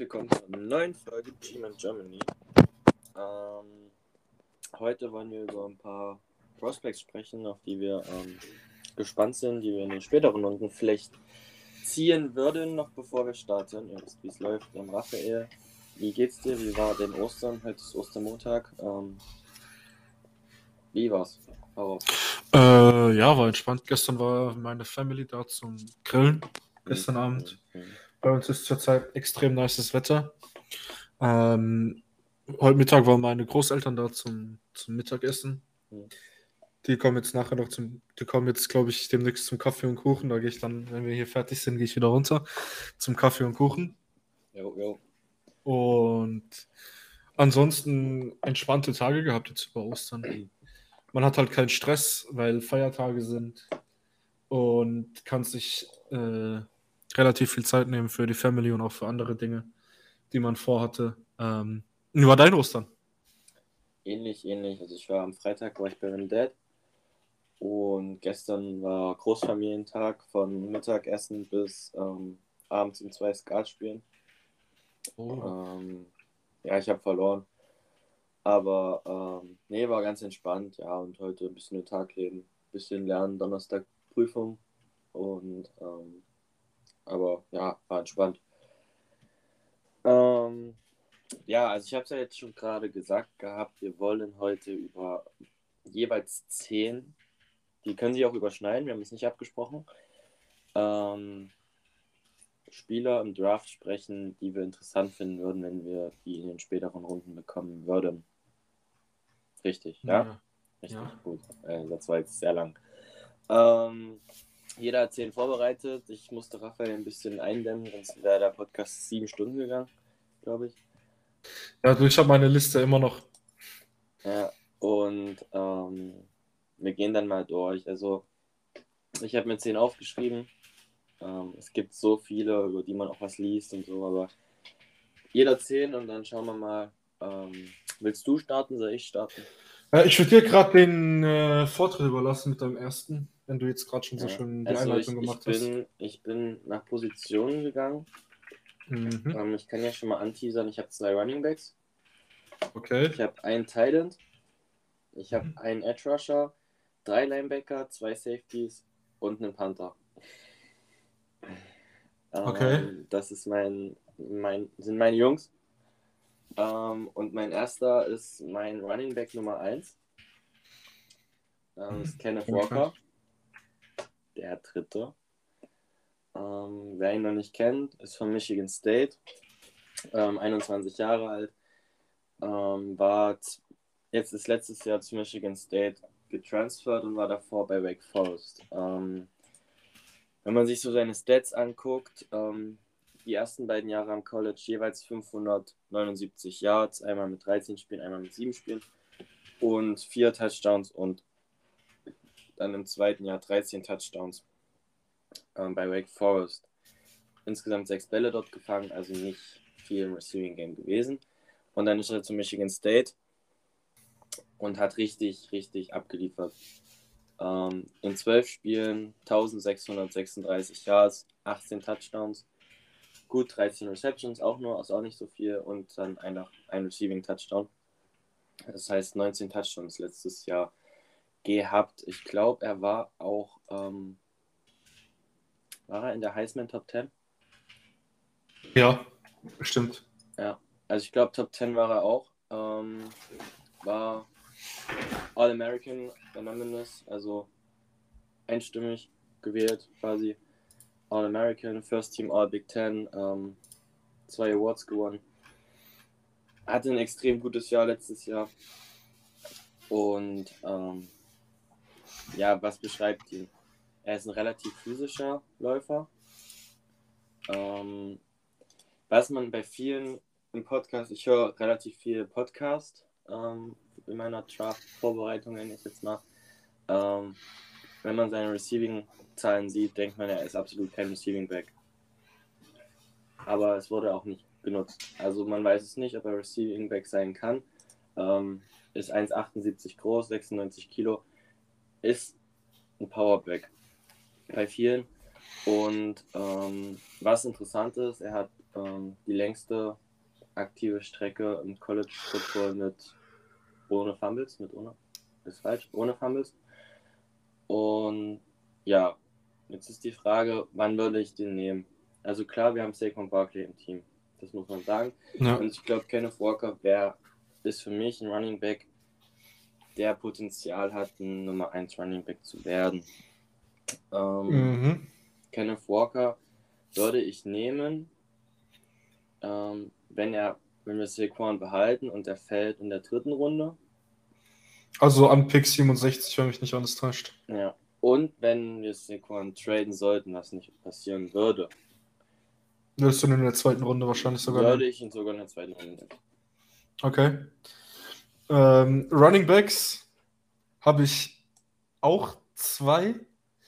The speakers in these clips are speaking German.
willkommen zu einer neuen Folge Team in Germany. Ähm, heute wollen wir über ein paar Prospects sprechen, auf die wir ähm, gespannt sind, die wir in den späteren Runden vielleicht ziehen würden, noch bevor wir starten. Ihr wisst, wie es läuft. Ähm, Raphael, wie geht's dir? Wie war denn Ostern? Heute ist Ostermontag. Ähm, wie war's? Heraus. Äh, ja, war entspannt. Gestern war meine Family da zum Grillen. Gestern Abend. Mhm. Bei uns ist zurzeit extrem nices Wetter. Ähm, heute Mittag waren meine Großeltern da zum, zum Mittagessen. Mhm. Die kommen jetzt nachher noch zum, die kommen jetzt, glaube ich, demnächst zum Kaffee und Kuchen. Da gehe ich dann, wenn wir hier fertig sind, gehe ich wieder runter zum Kaffee und Kuchen. Jo, jo. Und ansonsten entspannte Tage gehabt jetzt über Ostern. Man hat halt keinen Stress, weil Feiertage sind und kann sich äh, relativ viel Zeit nehmen für die Family und auch für andere Dinge, die man vorhatte. Ähm, wie war dein Ostern? Ähnlich, ähnlich. Also ich war am Freitag war ich bei meinem Dad und gestern war Großfamilientag von Mittagessen bis ähm, abends um zwei Skat spielen. Ähm, ja, ich habe verloren. Aber ähm, nee, war ganz entspannt, ja, und heute ein bisschen den Tag leben, bisschen lernen, Donnerstag Prüfung und ähm, aber ja, war entspannt. Ähm, ja, also ich habe es ja jetzt schon gerade gesagt gehabt, wir wollen heute über jeweils zehn, die können sich auch überschneiden, wir haben es nicht abgesprochen, ähm, Spieler im Draft sprechen, die wir interessant finden würden, wenn wir die in den späteren Runden bekommen würden. Richtig, ja? Richtig, Ja. gut. Äh, das war jetzt sehr lang. Ähm, jeder hat zehn vorbereitet. Ich musste Raphael ein bisschen eindämmen, sonst wäre der Podcast sieben Stunden gegangen, glaube ich. Ja, du, ich habe meine Liste immer noch. Ja, und ähm, wir gehen dann mal durch. Also, ich habe mir zehn aufgeschrieben. Ähm, es gibt so viele, über die man auch was liest und so, aber jeder zehn und dann schauen wir mal. Ähm, willst du starten, soll ich starten? Äh, ich würde dir gerade den äh, Vortritt überlassen mit deinem ersten, wenn du jetzt gerade schon so Ja, schön die Also ich, Einleitung ich, gemacht hast. bin, ich bin nach Positionen gegangen. Mhm. Ähm, ich kann ja schon mal anteasern, ich habe zwei Running Backs. Okay. Ich habe einen Tight Ich habe Mhm. einen Edge Rusher, drei Linebacker, zwei Safeties und einen Panther. Okay. Ähm, das ist mein, mein, sind meine Jungs. Ähm, und mein erster ist mein Running Back Nummer 1. Ähm, ist Kenneth Okay. Walker. Der dritte. Ähm, wer ihn noch nicht kennt, ist von Michigan State. Ähm, 21 Jahre alt. Ähm, war jetzt ist letztes Jahr zu Michigan State getransfert und war davor bei Wake Forest. Ähm, wenn man sich so seine Stats anguckt, ähm, die ersten beiden Jahre am College jeweils 579 Yards, einmal mit 13 Spielen, einmal mit 7 Spielen und 4 Touchdowns und dann im zweiten Jahr 13 Touchdowns ähm, bei Wake Forest. Insgesamt 6 Bälle dort gefangen, also nicht viel im Receiving Game gewesen. Und dann ist er zu Michigan State und hat richtig, richtig abgeliefert. Ähm, in 12 Spielen 1636 Yards, 18 Touchdowns, gut 13 Receptions, auch nur, also auch nicht so viel und dann ein, ein Receiving Touchdown. Das heißt 19 Touchdowns letztes Jahr gehabt. Ich glaube, er war auch, ähm, war er in der Heisman Top 10? Ja, stimmt. Also ich glaube, Top 10 war er auch. Ähm, war All-American Anonymous, also einstimmig gewählt quasi. All-American, First Team All-Big Ten, ähm, zwei Awards gewonnen. Hatte ein extrem gutes Jahr letztes Jahr. Und ähm, ja, was beschreibt ihn? Er ist ein relativ physischer Läufer. Ähm, was man bei vielen im Podcast, ich höre relativ viel Podcast ähm, in meiner Draft-Vorbereitung, nenne ich jetzt mal. Ähm, wenn man seine Receiving-Zahlen sieht, denkt man, er ist absolut kein Receiving-Back. Aber es wurde auch nicht genutzt. Also man weiß es nicht, ob er Receiving-Back sein kann. Ähm, ist 1,78 groß, 96 Kilo. Ist ein Powerback bei vielen. Und ähm, was interessant ist, er hat ähm, die längste aktive Strecke im College Football mit ohne Fumbles, mit ohne, ist falsch, ohne Fumbles. Und ja, jetzt ist die Frage, wann würde ich den nehmen? Also klar, wir haben Saquon Barkley im Team, das muss man sagen. Ja. Und ich glaube, Kenneth Walker wäre, ist für mich ein Running Back, der Potenzial hat, ein Nummer 1 Running Back zu werden. Ähm, mhm. Kenneth Walker würde ich nehmen, ähm, wenn er, wenn wir Saquon behalten und er fällt in der dritten Runde. Also an Pick 67, wenn mich nicht alles täuscht. Ja. Und wenn wir Saquon traden sollten, was nicht passieren würde. Würdest du ihn in der zweiten Runde wahrscheinlich sogar Würde ich ihn sogar in der zweiten Runde. Okay. Ähm, Running Backs habe ich auch zwei.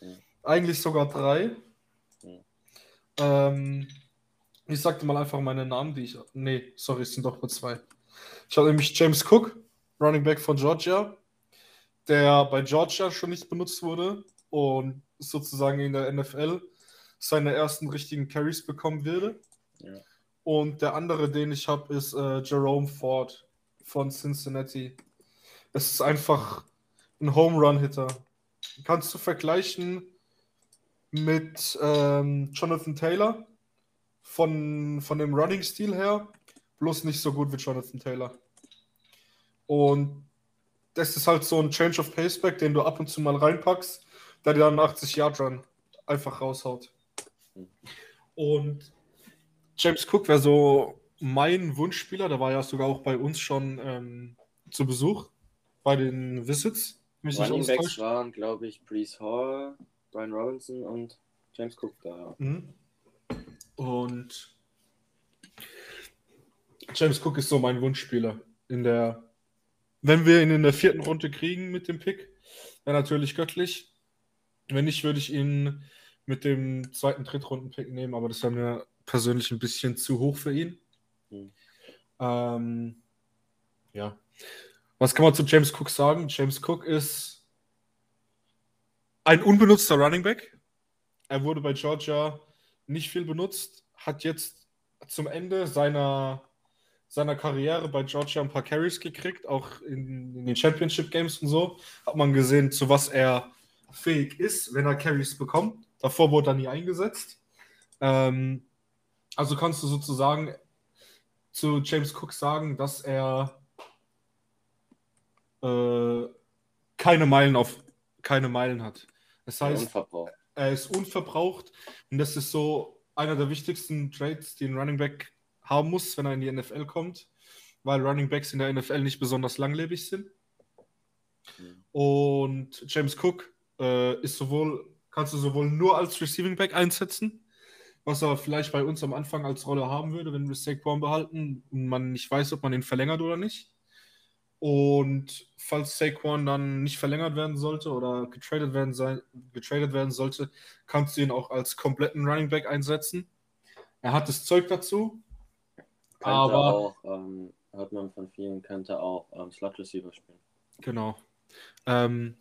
Ja. Eigentlich sogar drei. Ja. Ähm, ich sagte mal einfach meine Namen, die ich. Nee, sorry, es sind doch nur zwei. Ich habe nämlich James Cook, Running Back von Georgia, der bei Georgia schon nicht benutzt wurde und sozusagen in der NFL seine ersten richtigen Carries bekommen würde. Ja. Und der andere, den ich habe, ist äh, Jerome Ford von Cincinnati. Es ist einfach ein Home Run Hitter. Kannst du vergleichen mit ähm, Jonathan Taylor von, von dem Running-Stil her, bloß nicht so gut wie Jonathan Taylor. Und das ist halt so ein Change of Paceback, den du ab und zu mal reinpackst, der dir dann 80 Yard Run einfach raushaut. Und James Cook wäre so mein Wunschspieler, der war ja sogar auch bei uns schon ähm, zu Besuch bei den Visits. Running Backs waren, glaube ich, Brees Hall, Brian Robinson und James Cook da. Mhm. Und James Cook ist so mein Wunschspieler. In der, wenn wir ihn in der vierten Runde kriegen mit dem Pick, wäre natürlich göttlich. Wenn nicht, würde ich ihn mit dem zweiten Drittrunden-Pick nehmen, aber das wäre mir persönlich ein bisschen zu hoch für ihn. Mhm. Ähm, ja. Was kann man zu James Cook sagen? James Cook ist ein unbenutzter Running Back. Er wurde bei Georgia nicht viel benutzt, hat jetzt zum Ende seiner, seiner Karriere bei Georgia ein paar Carries gekriegt, auch in, in den Championship Games und so. Hat man gesehen, zu was er fähig ist, wenn er Carries bekommt. Davor wurde er nie eingesetzt. Ähm, also kannst du sozusagen zu James Cook sagen, dass er äh, keine Meilen auf keine Meilen hat. Das heißt, er ist unverbraucht und das ist so einer der wichtigsten Trades, die ein Running Back haben muss, wenn er in die NFL kommt, weil Running Backs in der NFL nicht besonders langlebig sind. Mhm. Und James Cook äh, ist sowohl, kannst du sowohl nur als Receiving Back einsetzen, was er vielleicht bei uns am Anfang als Rolle haben würde, wenn wir Saquon behalten und man nicht weiß, ob man ihn verlängert oder nicht. Und falls Saquon dann nicht verlängert werden sollte oder getradet werden, sein, getradet werden sollte, kannst du ihn auch als kompletten Running Back einsetzen. Er hat das Zeug dazu. Könnte aber auch, ähm, hört man von vielen, könnte auch ähm, Slot Receiver spielen. Genau. Ähm,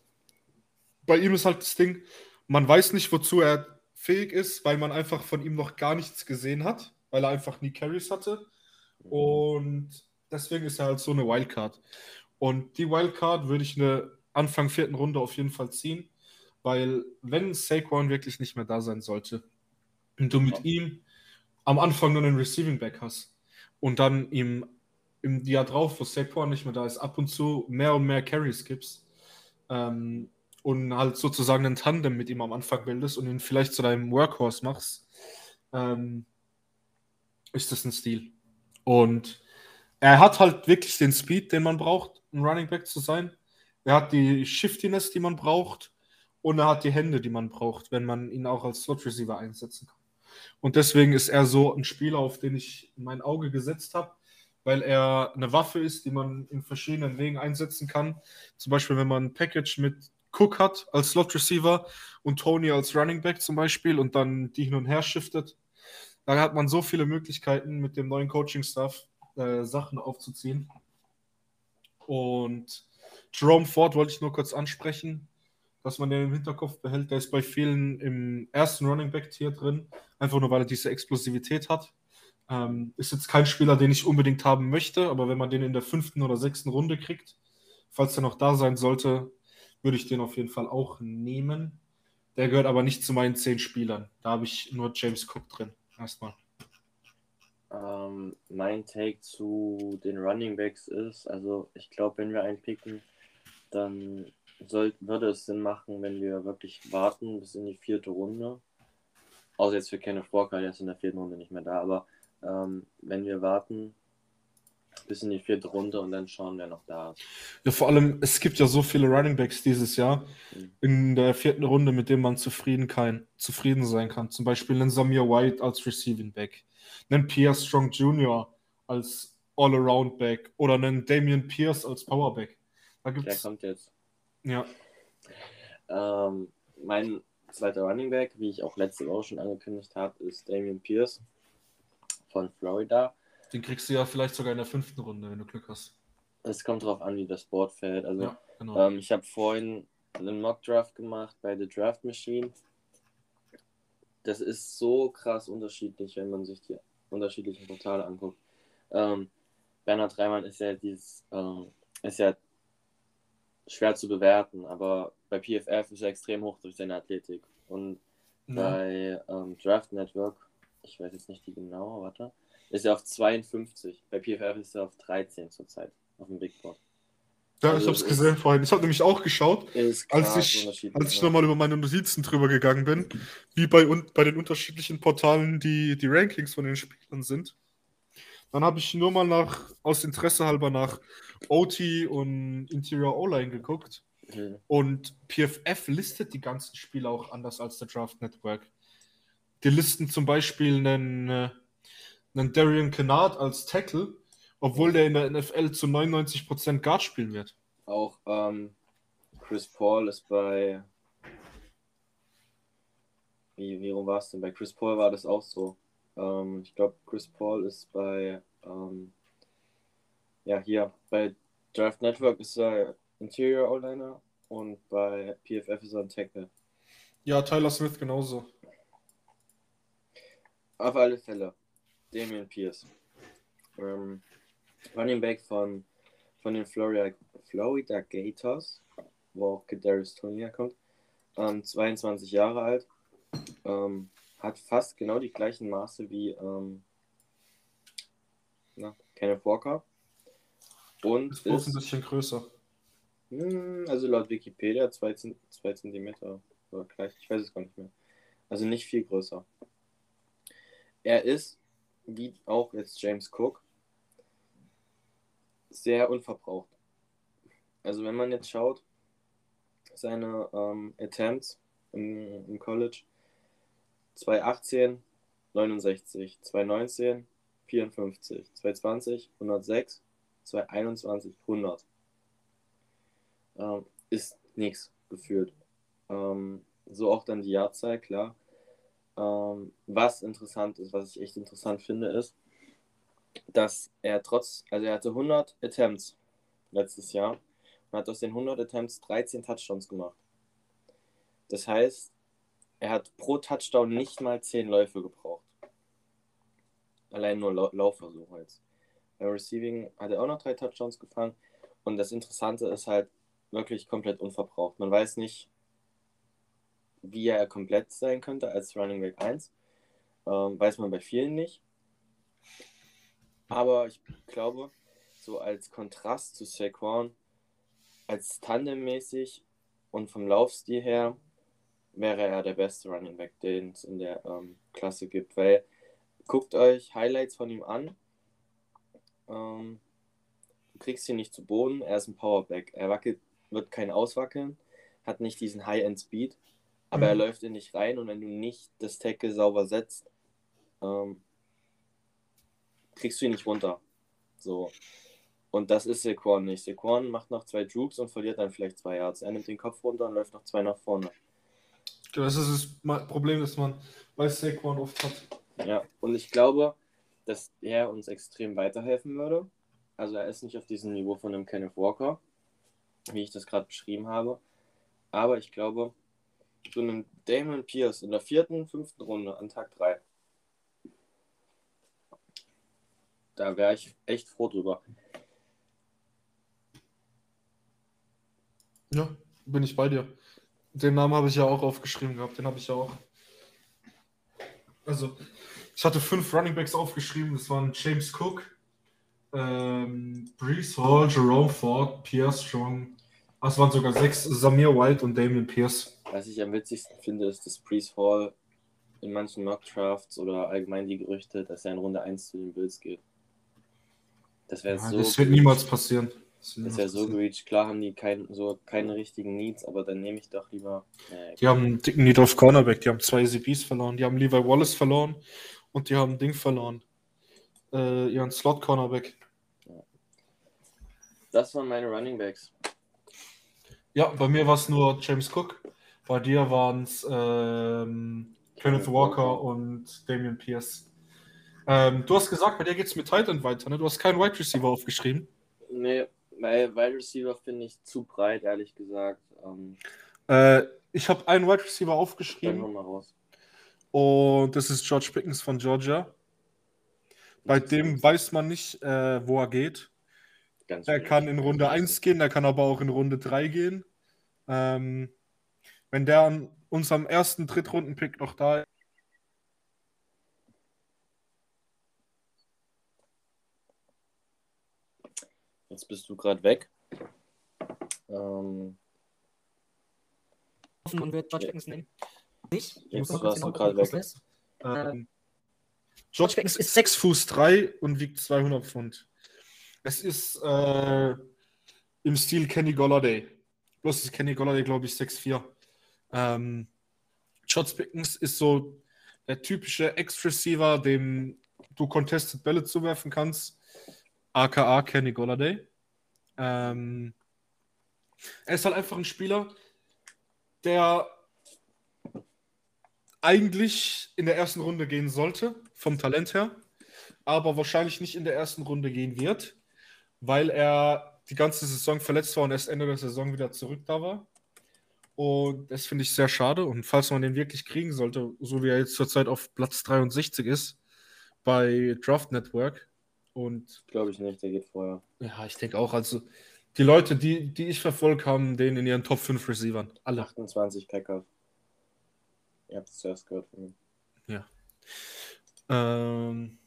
bei ihm ist halt das Ding, man weiß nicht, wozu er fähig ist, weil man einfach von ihm noch gar nichts gesehen hat, weil er einfach nie Carries hatte. Mhm. Und deswegen ist er halt so eine Wildcard. Und die Wildcard würde ich eine Anfang vierten Runde auf jeden Fall ziehen, weil wenn Saquon wirklich nicht mehr da sein sollte und du mit ja. ihm am Anfang nur einen Receiving Back hast und dann ihm im Jahr drauf, wo Saquon nicht mehr da ist, ab und zu mehr und mehr Carries gibst ähm, und halt sozusagen ein Tandem mit ihm am Anfang bildest und ihn vielleicht zu deinem Workhorse machst, ähm, ist das ein Stil. Und er hat halt wirklich den Speed, den man braucht, ein Running Back zu sein. Er hat die Shiftiness, die man braucht. Und er hat die Hände, die man braucht, wenn man ihn auch als Slot Receiver einsetzen kann. Und deswegen ist er so ein Spieler, auf den ich mein Auge gesetzt habe, weil er eine Waffe ist, die man in verschiedenen Wegen einsetzen kann. Zum Beispiel, wenn man ein Package mit Cook hat als Slot Receiver und Tony als Running Back zum Beispiel und dann die hin und her shiftet. Da hat man so viele Möglichkeiten mit dem neuen Coaching-Staff, äh, Sachen aufzuziehen. Und Jerome Ford wollte ich nur kurz ansprechen, dass man den im Hinterkopf behält. Der ist bei vielen im ersten Running Back Tier drin, einfach nur weil er diese Explosivität hat. Ähm, ist jetzt kein Spieler, den ich unbedingt haben möchte, aber wenn man den in der fünften oder sechsten Runde kriegt, falls er noch da sein sollte, würde ich den auf jeden Fall auch nehmen. Der gehört aber nicht zu meinen zehn Spielern. Da habe ich nur James Cook drin. Erstmal. Ähm, mein Take zu den Running Backs ist, also ich glaube, wenn wir einen picken, dann soll, würde es Sinn machen, wenn wir wirklich warten bis in die vierte Runde. Außer jetzt für Kenneth Walker, der ist in der vierten Runde nicht mehr da, aber ähm, wenn wir warten bis in die vierte Runde und dann schauen, wer noch da ist. Ja, vor allem, es gibt ja so viele Running Backs dieses Jahr Mhm. in der vierten Runde, mit denen man zufrieden, kann, zufrieden sein kann. Zum Beispiel einen Samir White als Receiving Back, einen Pierce Strong Jr. als All-Around Back oder einen Damian Pierce als Powerback. Da Der gibt's kommt jetzt. Ja, Ähm, mein zweiter Running Back, wie ich auch letzte Woche schon angekündigt habe, ist Damian Pierce von Florida. den kriegst du ja vielleicht sogar in der fünften Runde, wenn du Glück hast. Es kommt darauf an, wie das Board fällt. Also Ja, genau. ähm, ich habe vorhin einen Mock Draft gemacht bei The Draft Machine. Das ist so krass unterschiedlich, wenn man sich die unterschiedlichen Portale anguckt. Ähm, Bernhard Reimann ist ja dieses, ähm, ist ja schwer zu bewerten, aber bei PFF ist er extrem hoch durch seine Athletik. Und Ja. bei ähm, Draft Network, ich weiß jetzt nicht die genaue, warte, ist er auf 52. Bei PFF ist er auf 13 zurzeit, auf dem Big Board. Ja, ich Also habe es es gesehen vorhin. Ich habe nämlich auch geschaut, als ich, als ich nochmal über meine Notizen drüber gegangen bin, wie bei, un bei den unterschiedlichen Portalen die, die Rankings von den Spielern sind. Dann habe ich nur mal nach, aus Interesse halber nach OT und Interior O-Line geguckt. Mhm. Und PFF listet die ganzen Spiele auch anders als der Draft Network. Die listen zum Beispiel einen, äh, einen Darian Kennard als Tackle, obwohl der in der NFL zu 99% Guard spielen wird. Auch ähm, Chris Paul ist bei. Wie, wie rum war es denn? Bei Chris Paul war das auch so. Ähm, ich glaube, Chris Paul ist bei. Ähm, ja, hier. Bei Draft Network ist er Interior O-Liner und bei PFF ist er ein Tackle. Ja, Tyler Smith genauso. Auf alle Fälle. Damian Pierce. Ähm, Running Back von, von den Florida, Florida Gators, wo auch Kadarius Tony herkommt. Ähm, 22 Jahre alt. Ähm, hat fast genau die gleichen Maße wie ähm, na, Kenneth Walker. Und Ist bloß ein ist, bisschen größer. hm, also laut Wikipedia 2 cm oder gleich, ich weiß es gar nicht mehr. Also nicht viel größer. Er ist, wie auch jetzt James Cook, sehr unverbraucht. Also wenn man jetzt schaut, seine ähm, Attempts im, im College 2018 69, 2019 54, 2020 106, 2021 100. Ähm, ist nichts gefühlt. Ähm, so auch dann die Jahrzahl, klar. Ähm, was interessant ist, was ich echt interessant finde, ist, dass er trotz, also er hatte 100 Attempts letztes Jahr und hat aus den 100 Attempts 13 Touchdowns gemacht. Das heißt, er hat pro Touchdown nicht mal 10 Läufe gebraucht. Allein nur Lau Laufversuche jetzt. Beim Receiving hat er auch noch drei Touchdowns gefangen und das Interessante ist halt wirklich komplett unverbraucht. Man weiß nicht, wie er komplett sein könnte als Running Back 1. Ähm, weiß man bei vielen nicht. Aber ich glaube, so als Kontrast zu Saquon, als tandemmäßig und vom Laufstil her, wäre er der beste Running Back, den es in der ähm, Klasse gibt. Weil guckt euch Highlights von ihm an. Ähm, du kriegst ihn nicht zu Boden, er ist ein Powerback. Er wackelt, wird kein Auswackeln, hat nicht diesen High-End-Speed, aber er Mhm. läuft in dich rein und wenn du nicht das Tackle sauber setzt, ähm, kriegst du ihn nicht runter. So. Und das ist Sequan nicht. Sequan macht noch zwei Jukes und verliert dann vielleicht zwei Yards. Er nimmt den Kopf runter und läuft noch zwei nach vorne. Das ist das Problem, das man bei Saquon oft hat. Ja, und ich glaube, dass er uns extrem weiterhelfen würde. Also er ist nicht auf diesem Niveau von einem Kenneth Walker, wie ich das gerade beschrieben habe. Aber ich glaube, so einem Damon Pierce in der vierten, fünften Runde an Tag 3 da wäre ich echt froh drüber. Ja, bin ich bei dir. Den Namen habe ich ja auch aufgeschrieben gehabt. Den habe ich ja auch. Also, ich hatte fünf Running Backs aufgeschrieben. Das waren James Cook, ähm, Brees Hall, Jerome Ford, Pierce Strong. Ach, es waren sogar sechs. Samir White und Damian Pierce. Was ich am witzigsten finde, ist, dass Brees Hall in manchen Mock-Drafts oder allgemein die Gerüchte, dass er in Runde 1 zu den Bills geht. Das wäre Ja, so. das wird niemals passieren. Niemals wäre so gereached. Klar haben die kein, so keine richtigen Needs, aber dann nehme ich doch lieber. Äh, Die haben einen dicken Need auf Cornerback. Die haben zwei CBs verloren. Die haben Levi Wallace verloren und die haben Ding verloren. Äh, ihren Slot-Cornerback. das waren meine Running Backs. Ja, bei mir war es nur James Cook. Bei dir waren es ähm, Kenneth Walker und Damian Pierce. Ähm, du hast gesagt, bei dir geht es mit Titan weiter. Ne? Du hast keinen Wide Receiver aufgeschrieben. Nee, weil Wide Receiver finde ich zu breit, ehrlich gesagt. Ähm, Äh, ich habe einen Wide Receiver aufgeschrieben mal raus. und das ist George Pickens von Georgia. Bei dem weiß man nicht, äh, wo er geht. Ganz Er schwierig. kann in Runde 1 gehen, er kann aber auch in Runde 3 gehen. Ähm, wenn der an unserem ersten Drittrunden-Pick noch da ist, Jetzt bist du gerade weg. Ähm, und wird George Pickens nehmen. Nicht? Ich Jetzt warst du gerade weg. ist. ähm, George Pickens ist 6 Fuß 3 und wiegt 200 Pfund. Es ist äh, im Stil Kenny Golladay. Bloß ist Kenny Golladay, glaube ich, 6'4. Ähm, George Pickens ist so der typische Ex-Receiver, dem du Contested Bälle zuwerfen kannst. Aka Kenny Golladay. Ähm, er ist halt einfach ein Spieler, der eigentlich in der ersten Runde gehen sollte, vom Talent her, aber wahrscheinlich nicht in der ersten Runde gehen wird, weil er die ganze Saison verletzt war und erst Ende der Saison wieder zurück da war. Und das finde ich sehr schade. Und falls man den wirklich kriegen sollte, so wie er jetzt zurzeit auf Platz 63 ist, bei Draft Network. Und Glaube ich nicht, der geht vorher. ja, ich denke auch, also die Leute, die, die ich verfolgt haben, den in ihren Top 5 Receivern. Alle. 28 Packers. Ihr habt es zuerst gehört von mir. Ähm,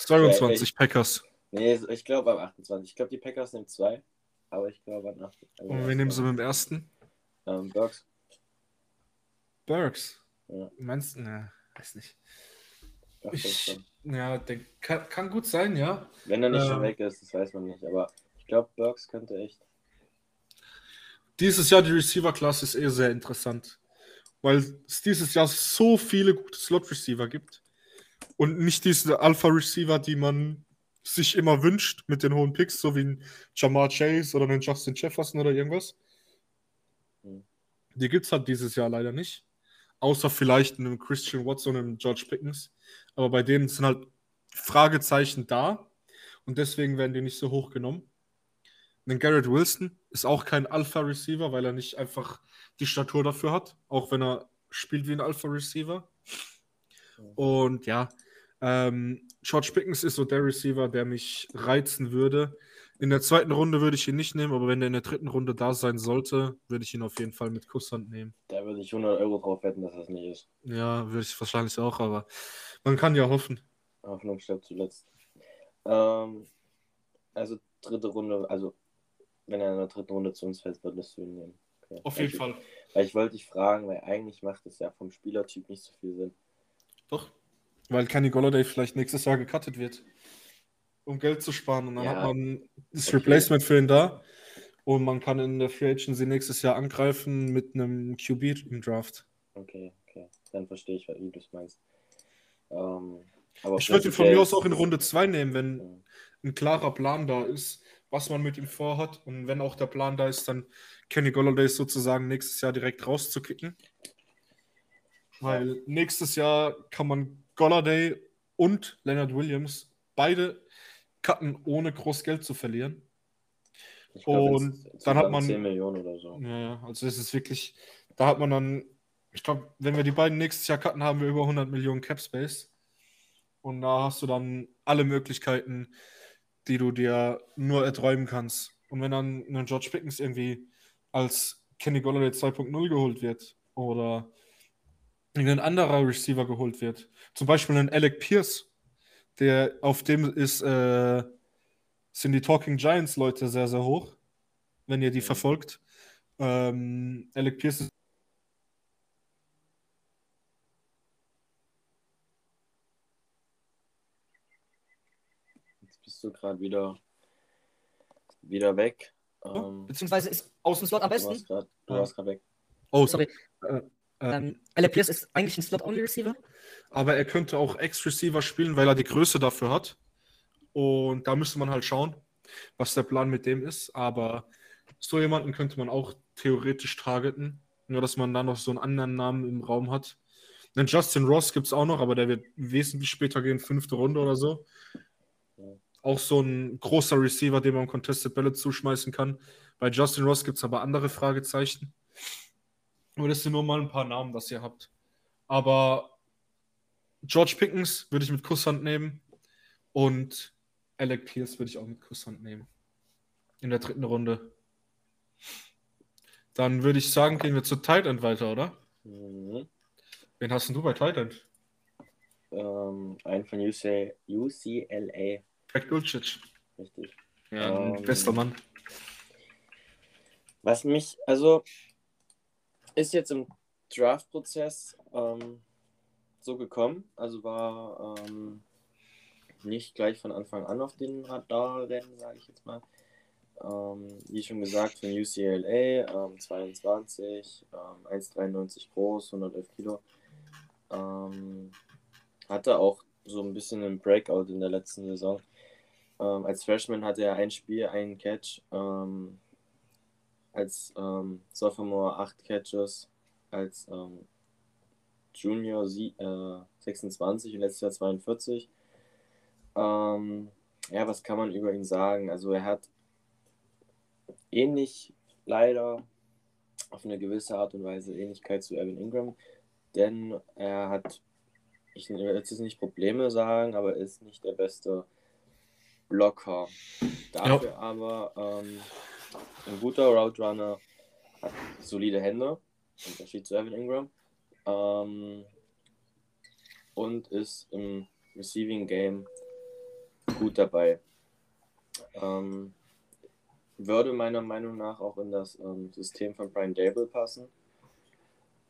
22 Packers. Nee, ich glaube am 28. Ich glaube, die Packers nehmen zwei, aber ich glaube an 28. Und wen nehmen sie mit dem ersten? Ähm, Burks. Burks. Ja. Meinst du? Ne, weiß nicht. Dachte ich. Ja, der kann, kann gut sein, ja. Wenn er nicht schon Ähm. weg ist, das weiß man nicht. Aber ich glaube, Burks könnte echt. Dieses Jahr die Receiver-Klasse ist eh sehr interessant, weil es dieses Jahr so viele gute Slot-Receiver gibt und nicht diese Alpha-Receiver, die man sich immer wünscht mit den hohen Picks, so wie ein Jamar Chase oder einen Justin Jefferson oder irgendwas. Hm. Die gibt es halt dieses Jahr leider nicht. Außer vielleicht einem Christian Watson und einem George Pickens. Aber bei denen sind halt Fragezeichen da und deswegen werden die nicht so hoch genommen. Ein Garrett Wilson ist auch kein Alpha-Receiver, weil er nicht einfach die Statur dafür hat, auch wenn er spielt wie ein Alpha-Receiver. Und ja, ähm, George Pickens ist so der Receiver, der mich reizen würde. In der zweiten Runde würde ich ihn nicht nehmen, aber wenn er in der dritten Runde da sein sollte, würde ich ihn auf jeden Fall mit Kusshand nehmen. Da würde ich 100 Euro drauf wetten, dass das nicht ist. Ja, würde ich wahrscheinlich auch, aber man kann ja hoffen. Hoffnung stirbt zuletzt. Ähm, also dritte Runde, also wenn er in der dritten Runde zu uns fällt, würdest du ihn nehmen. Okay. Auf Weil jeden ich, Fall. Weil ich wollte dich fragen, weil eigentlich macht es ja vom Spielertyp nicht so viel Sinn. Doch. Weil Kenny Golladay vielleicht nächstes Jahr gecuttet wird. Um Geld zu sparen. Und dann Ja. hat man das. Replacement für ihn da. Und man kann in der Free Agency nächstes Jahr angreifen mit einem QB im Draft. Okay, okay. Dann verstehe ich, wie du es meinst. Ähm, Ich würde ihn von mir aus auch in Runde 2 nehmen, wenn Ja. ein klarer Plan da ist, was man mit ihm vorhat. Und wenn auch der Plan da ist, dann Kenny Golladay sozusagen nächstes Jahr direkt rauszukicken. Weil nächstes Jahr kann man Golladay und Leonard Williams beide cutten, ohne groß Geld zu verlieren. Glaub, Und es- es dann hat man- 10 Millionen oder so. Ja, ja, also das ist wirklich, da hat man dann, ich glaube, wenn wir die beiden nächstes Jahr cutten, haben wir über 100 Millionen Cap Space. Und da hast du dann alle Möglichkeiten, die du dir nur erträumen kannst. Und wenn dann ein George Pickens irgendwie als Kenny Golladay 2.0 geholt wird oder irgendein anderer Receiver geholt wird, zum Beispiel ein Alec Pierce, der auf dem ist, äh, sind die Talking Giants Leute sehr, sehr hoch, wenn ihr die verfolgt. Ähm, Alec Pierce ist Jetzt bist du gerade wieder, wieder weg. Ähm, Beziehungsweise ist aus dem Slot am du besten. warst gerade Ja. warst grad weg. Oh, Sorry. Äh, Ähm, Pierce ist eigentlich ein Slot-Only-Receiver. aber er könnte auch Ex-Receiver spielen, weil er die Größe dafür hat. Und da müsste man halt schauen, was der Plan mit dem ist. Aber so jemanden könnte man auch theoretisch targeten. Nur, dass man da noch so einen anderen Namen im Raum hat. Den Justin Ross gibt es auch noch, aber der wird wesentlich später gehen, fünfte Runde oder so. Auch so ein großer Receiver, dem man Contested Bälle zuschmeißen kann. Bei Justin Ross gibt es aber andere Fragezeichen. Aber das sind nur mal ein paar Namen, das ihr habt. Aber George Pickens würde ich mit Kusshand nehmen. Und Alec Pierce würde ich auch mit Kusshand nehmen. In der dritten Runde. Dann würde ich sagen, gehen wir zu Tight End weiter, oder? Mhm. Wen hast denn du bei Tight End? Ähm, ein von UCLA, UCLA, Greg Dulcich. richtig. Ja, ein Ähm, bester Mann. Was mich, also, ist jetzt im Draft-Prozess ähm, so gekommen, also war ähm, nicht gleich von Anfang an auf den Radarrennen, sage ich jetzt mal. Ähm, wie schon gesagt, von UCLA, ähm, 22, ähm, 1,93 groß, 111 Kilo. Ähm, hatte auch so ein bisschen einen Breakout in der letzten Saison. Ähm, als Freshman hatte er ein Spiel, einen Catch. Ähm, als ähm, Sophomore 8 Catches, als ähm, Junior sie, äh, 26 und letztes Jahr 42. Ähm, ja, was kann man über ihn sagen? Also er hat ähnlich leider auf eine gewisse Art und Weise Ähnlichkeit zu Evan Ingram, denn er hat, ich will jetzt nicht Probleme sagen, aber er ist nicht der beste Blocker. Dafür aber ähm, ein guter Route Runner, hat solide Hände, im Unterschied zu Evan Ingram, ähm, und ist im Receiving Game gut dabei. Ähm, würde meiner Meinung nach auch in das ähm, System von Brian Dable passen.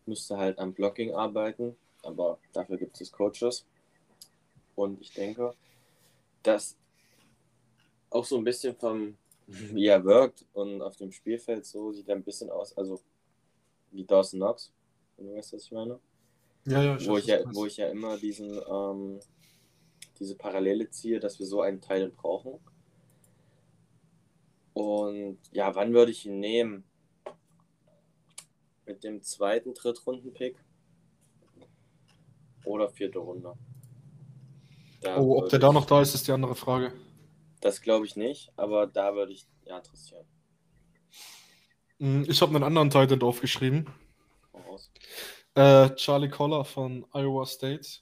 Müsste halt am Blocking arbeiten, aber dafür gibt es Coaches. Und ich denke, dass auch so ein bisschen vom, wie er wirkt und auf dem Spielfeld so sieht er ein bisschen aus, also wie Dawson Knox, wenn du weißt, was ich meine. Ja, ja, Wo weiß, ich ja, wo ich ja immer diesen, ähm, diese Parallele ziehe, dass wir so einen Teil brauchen. Und ja, wann würde ich ihn nehmen? Mit dem zweiten Drittrunden-Pick oder vierte Runde? Da Oh, ob der da ich- noch da ist, ist die andere Frage. Das glaube ich nicht, aber da würde ich ja interessieren. Hm, Ich habe einen anderen Tight End aufgeschrieben. Äh, Charlie Collar von Iowa State.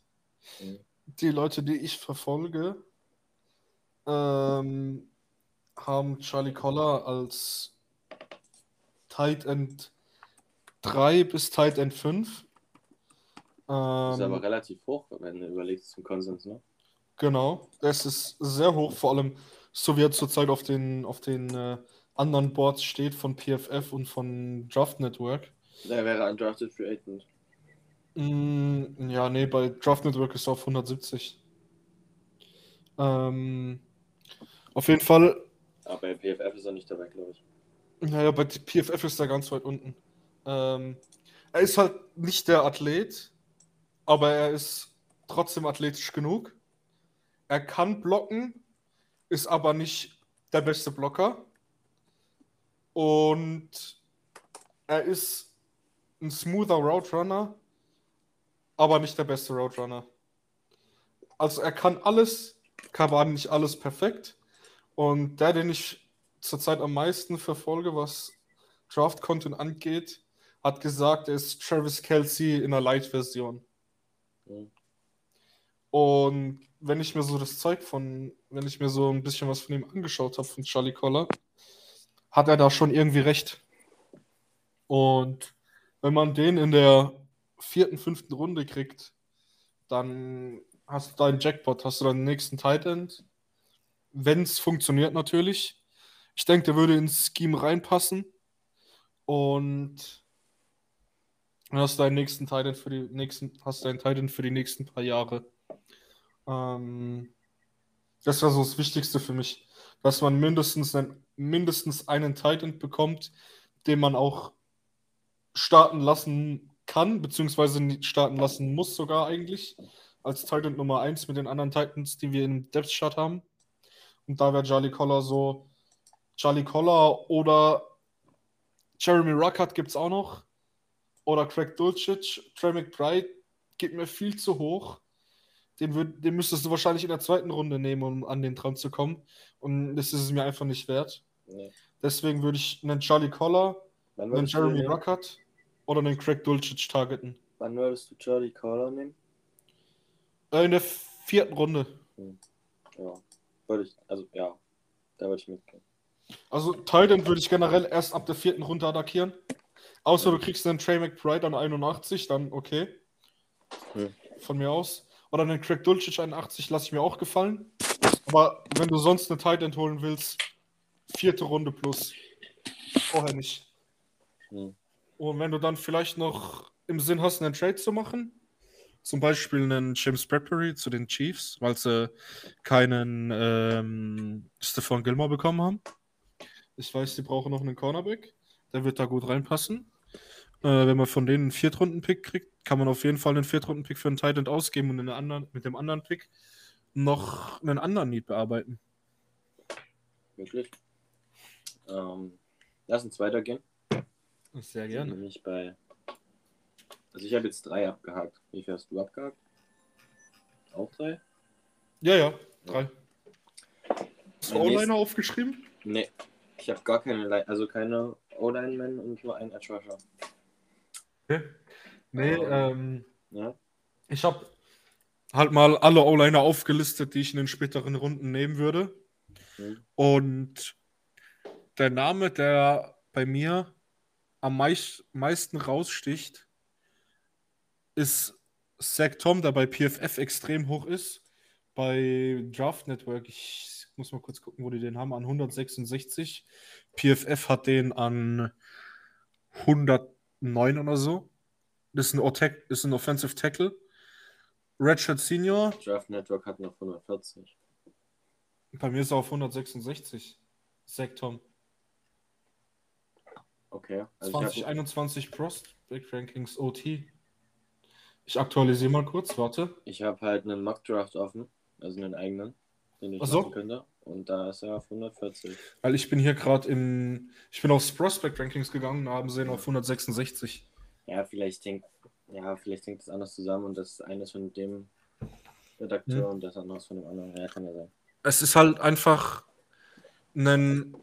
Mhm. Die Leute, die ich verfolge, ähm, haben Charlie Collar als Tight End 3 bis Tight End 5. Das ist aber Ähm, relativ hoch, wenn du überlegst zum Konsens, ne? Genau, das ist sehr hoch, vor allem so wie er zurzeit auf den, auf den äh, anderen Boards steht von PFF und von Draft Network. Der wäre undrafted Free Agent. Mm, ja, nee, bei Draft Network ist er auf 170. Ähm, auf jeden Fall, Aber bei PFF ist er nicht dabei, glaube ich. naja, bei PFF ist er ganz weit unten. Ähm, er ist halt nicht der Athlet, aber er ist trotzdem athletisch genug. Er kann blocken, ist aber nicht der beste Blocker. Und er ist ein smoother Route Runner, aber nicht der beste Route Runner. Also er kann alles, kann aber nicht alles perfekt. Und der, den ich zurzeit am meisten verfolge, was Draft-Content angeht, hat gesagt, er ist Travis Kelsey in einer Light-Version. Mhm. Und wenn ich mir so das Zeug von, wenn ich mir so ein bisschen was von ihm angeschaut habe, von Charlie Collar, hat er da schon irgendwie recht. Und wenn man den in der vierten, fünften Runde kriegt, dann hast du deinen Jackpot, hast du deinen nächsten Tight End. Wenn es funktioniert natürlich. Ich denke, der würde ins Scheme reinpassen. Und dann hast du deinen nächsten Titan für die nächsten, hast deinen Titan für die nächsten paar Jahre. Ähm, das war so das Wichtigste für mich, dass man mindestens einen, mindestens einen Titan bekommt, den man auch starten lassen kann, beziehungsweise starten lassen muss sogar eigentlich, als Titan Nummer 1 mit den anderen Titans, die wir im Depth Chart haben. Und da wäre Charlie Collar so, Charlie Collar oder Jeremy Ruckert gibt es auch noch. Oder Craig Dulcich, Trey McBride geht mir viel zu hoch. Den, würd, den müsstest du wahrscheinlich in der zweiten Runde nehmen, um an den dran zu kommen. Und das ist es mir einfach nicht wert. Nee. Deswegen würde ich einen Charlie Collar, einen Jeremy? Ruckert oder einen Craig Dulcich targeten. Wann würdest du Charlie Caller nehmen? Äh, in der vierten Runde. Ja. Würde ich, also ja, da würde ich mitgehen. Also Titan würde ich generell erst ab der vierten Runde attackieren. Außer du kriegst einen Trey McBride an 81, dann okay. Hm. Von mir aus. Oder einen Craig Dulcich 81 lasse ich mir auch gefallen. Aber wenn du sonst eine Titan holen willst, vierte Runde plus. Vorher nicht. Hm. Und wenn du dann vielleicht noch im Sinn hast, einen Trade zu machen, zum Beispiel einen James Bradbury zu den Chiefs, weil sie keinen ähm, Stephon Gilmore bekommen haben. Ich weiß, die brauchen noch einen Cornerback. Der wird da gut reinpassen. Äh, wenn man von denen einen Viertrunden-Pick kriegt, kann man auf jeden Fall einen Viertrunden-Pick für einen Tight End ausgeben und anderen, mit dem anderen Pick noch einen anderen Need bearbeiten. Wirklich? Ähm, lass uns weitergehen. Sehr sind Nämlich bei. Also ich habe jetzt drei abgehakt. Wie viel hast du abgehakt? Auch drei? Ja, ja, drei. Hast du O-Liner aufgeschrieben? Nee. Ich habe gar keine, also keine O-Line-Men und nur einen Edge Rusher. Nee, Ähm. Ja? ich habe halt mal alle O-Liner aufgelistet, die ich in den späteren Runden nehmen würde. Hm. Und der Name, der bei mir am meist, meisten raussticht, ist Zach Tom, der bei PFF extrem hoch ist. Bei Draft Network, ich muss mal kurz gucken, wo die den haben, an 166. PFF hat den an 109 oder so. Das ist ein, Otek- ist ein Offensive Tackle. Redshirt Senior, Draft Network hat noch 140. bei mir ist er auf 166. Zach Tom. Okay. Also ich hab, 2021 Prospect Rankings OT. Ich aktualisiere mal kurz, warte. ich habe halt einen Mock Draft offen, also einen eigenen, den ich Ach so. machen könnte. Und da ist er auf 140. Weil ich bin hier gerade im. Ich bin aufs Prospect Rankings gegangen und haben sehen auf 166. Ja, vielleicht hängt, ja, vielleicht hängt das anders zusammen und das eine ist von dem Redakteur Hm. und das andere ist von dem anderen. Ja, kann ja sein. Es ist halt einfach ein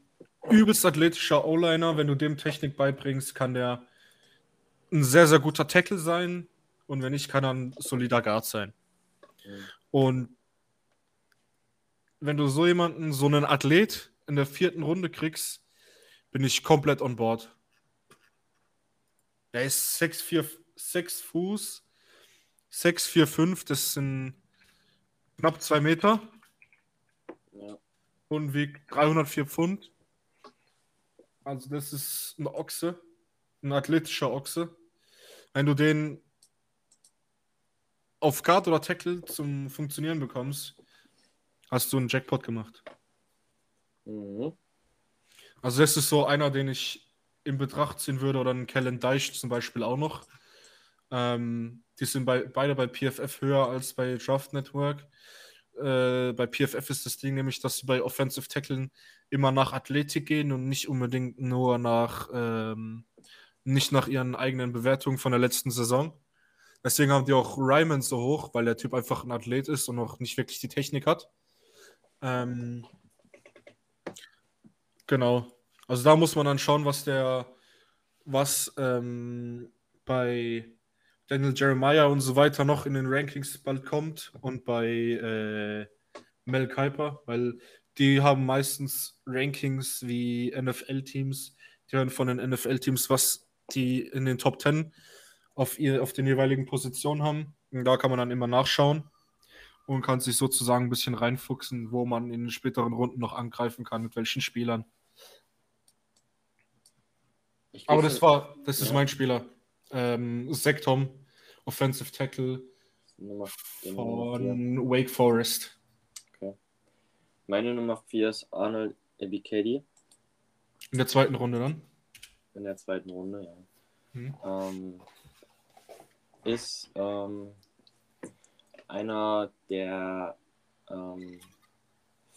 übelst athletischer O-Liner. Wenn du dem Technik beibringst, kann der ein sehr, sehr guter Tackle sein. Und wenn nicht, kann er ein solider Guard sein. Mhm. Und wenn du so jemanden, so einen Athlet in der vierten Runde kriegst, bin ich komplett on board. Der ist 6'4 6 Fuß, 6'4'5, das sind knapp 2 Meter Ja. und wiegt 304 Pfund. Also das ist ein Ochse, ein athletischer Ochse. Wenn du den auf Guard oder Tackle zum Funktionieren bekommst, hast du einen Jackpot gemacht. Mhm. Also das ist so einer, den ich in Betracht ziehen würde, oder einen Kellen Deich zum Beispiel auch noch. Ähm, die sind bei, beide bei PFF höher als bei Draft Network. Äh, bei PFF ist das Ding nämlich, dass sie bei Offensive Tacklen immer nach Athletik gehen und nicht unbedingt nur nach, ähm, nicht nach ihren eigenen Bewertungen von der letzten Saison. Deswegen haben die auch Ryman so hoch, weil der Typ einfach ein Athlet ist und noch nicht wirklich die Technik hat. Ähm, genau. Also da muss man dann schauen, was der, was ähm, bei Daniel Jeremiah und so weiter noch in den Rankings bald kommt und bei äh, Mel Kiper, weil die haben meistens Rankings wie NFL-Teams. Die hören von den NFL-Teams, was die in den Top 10 auf, ihr, auf den jeweiligen Positionen haben. Und da kann man dann immer nachschauen und kann sich sozusagen ein bisschen reinfuchsen, wo man in den späteren Runden noch angreifen kann, mit welchen Spielern. Aber das war, das ist Ja. mein Spieler. Ähm, Zach Tom, Offensive Tackle Nummer, die Nummer von Wake Forest. Meine Nummer 4 ist Arnold Ebikedi In der zweiten Runde dann. in der zweiten Runde, ja. Mhm. Ähm, ist ähm, einer der ähm,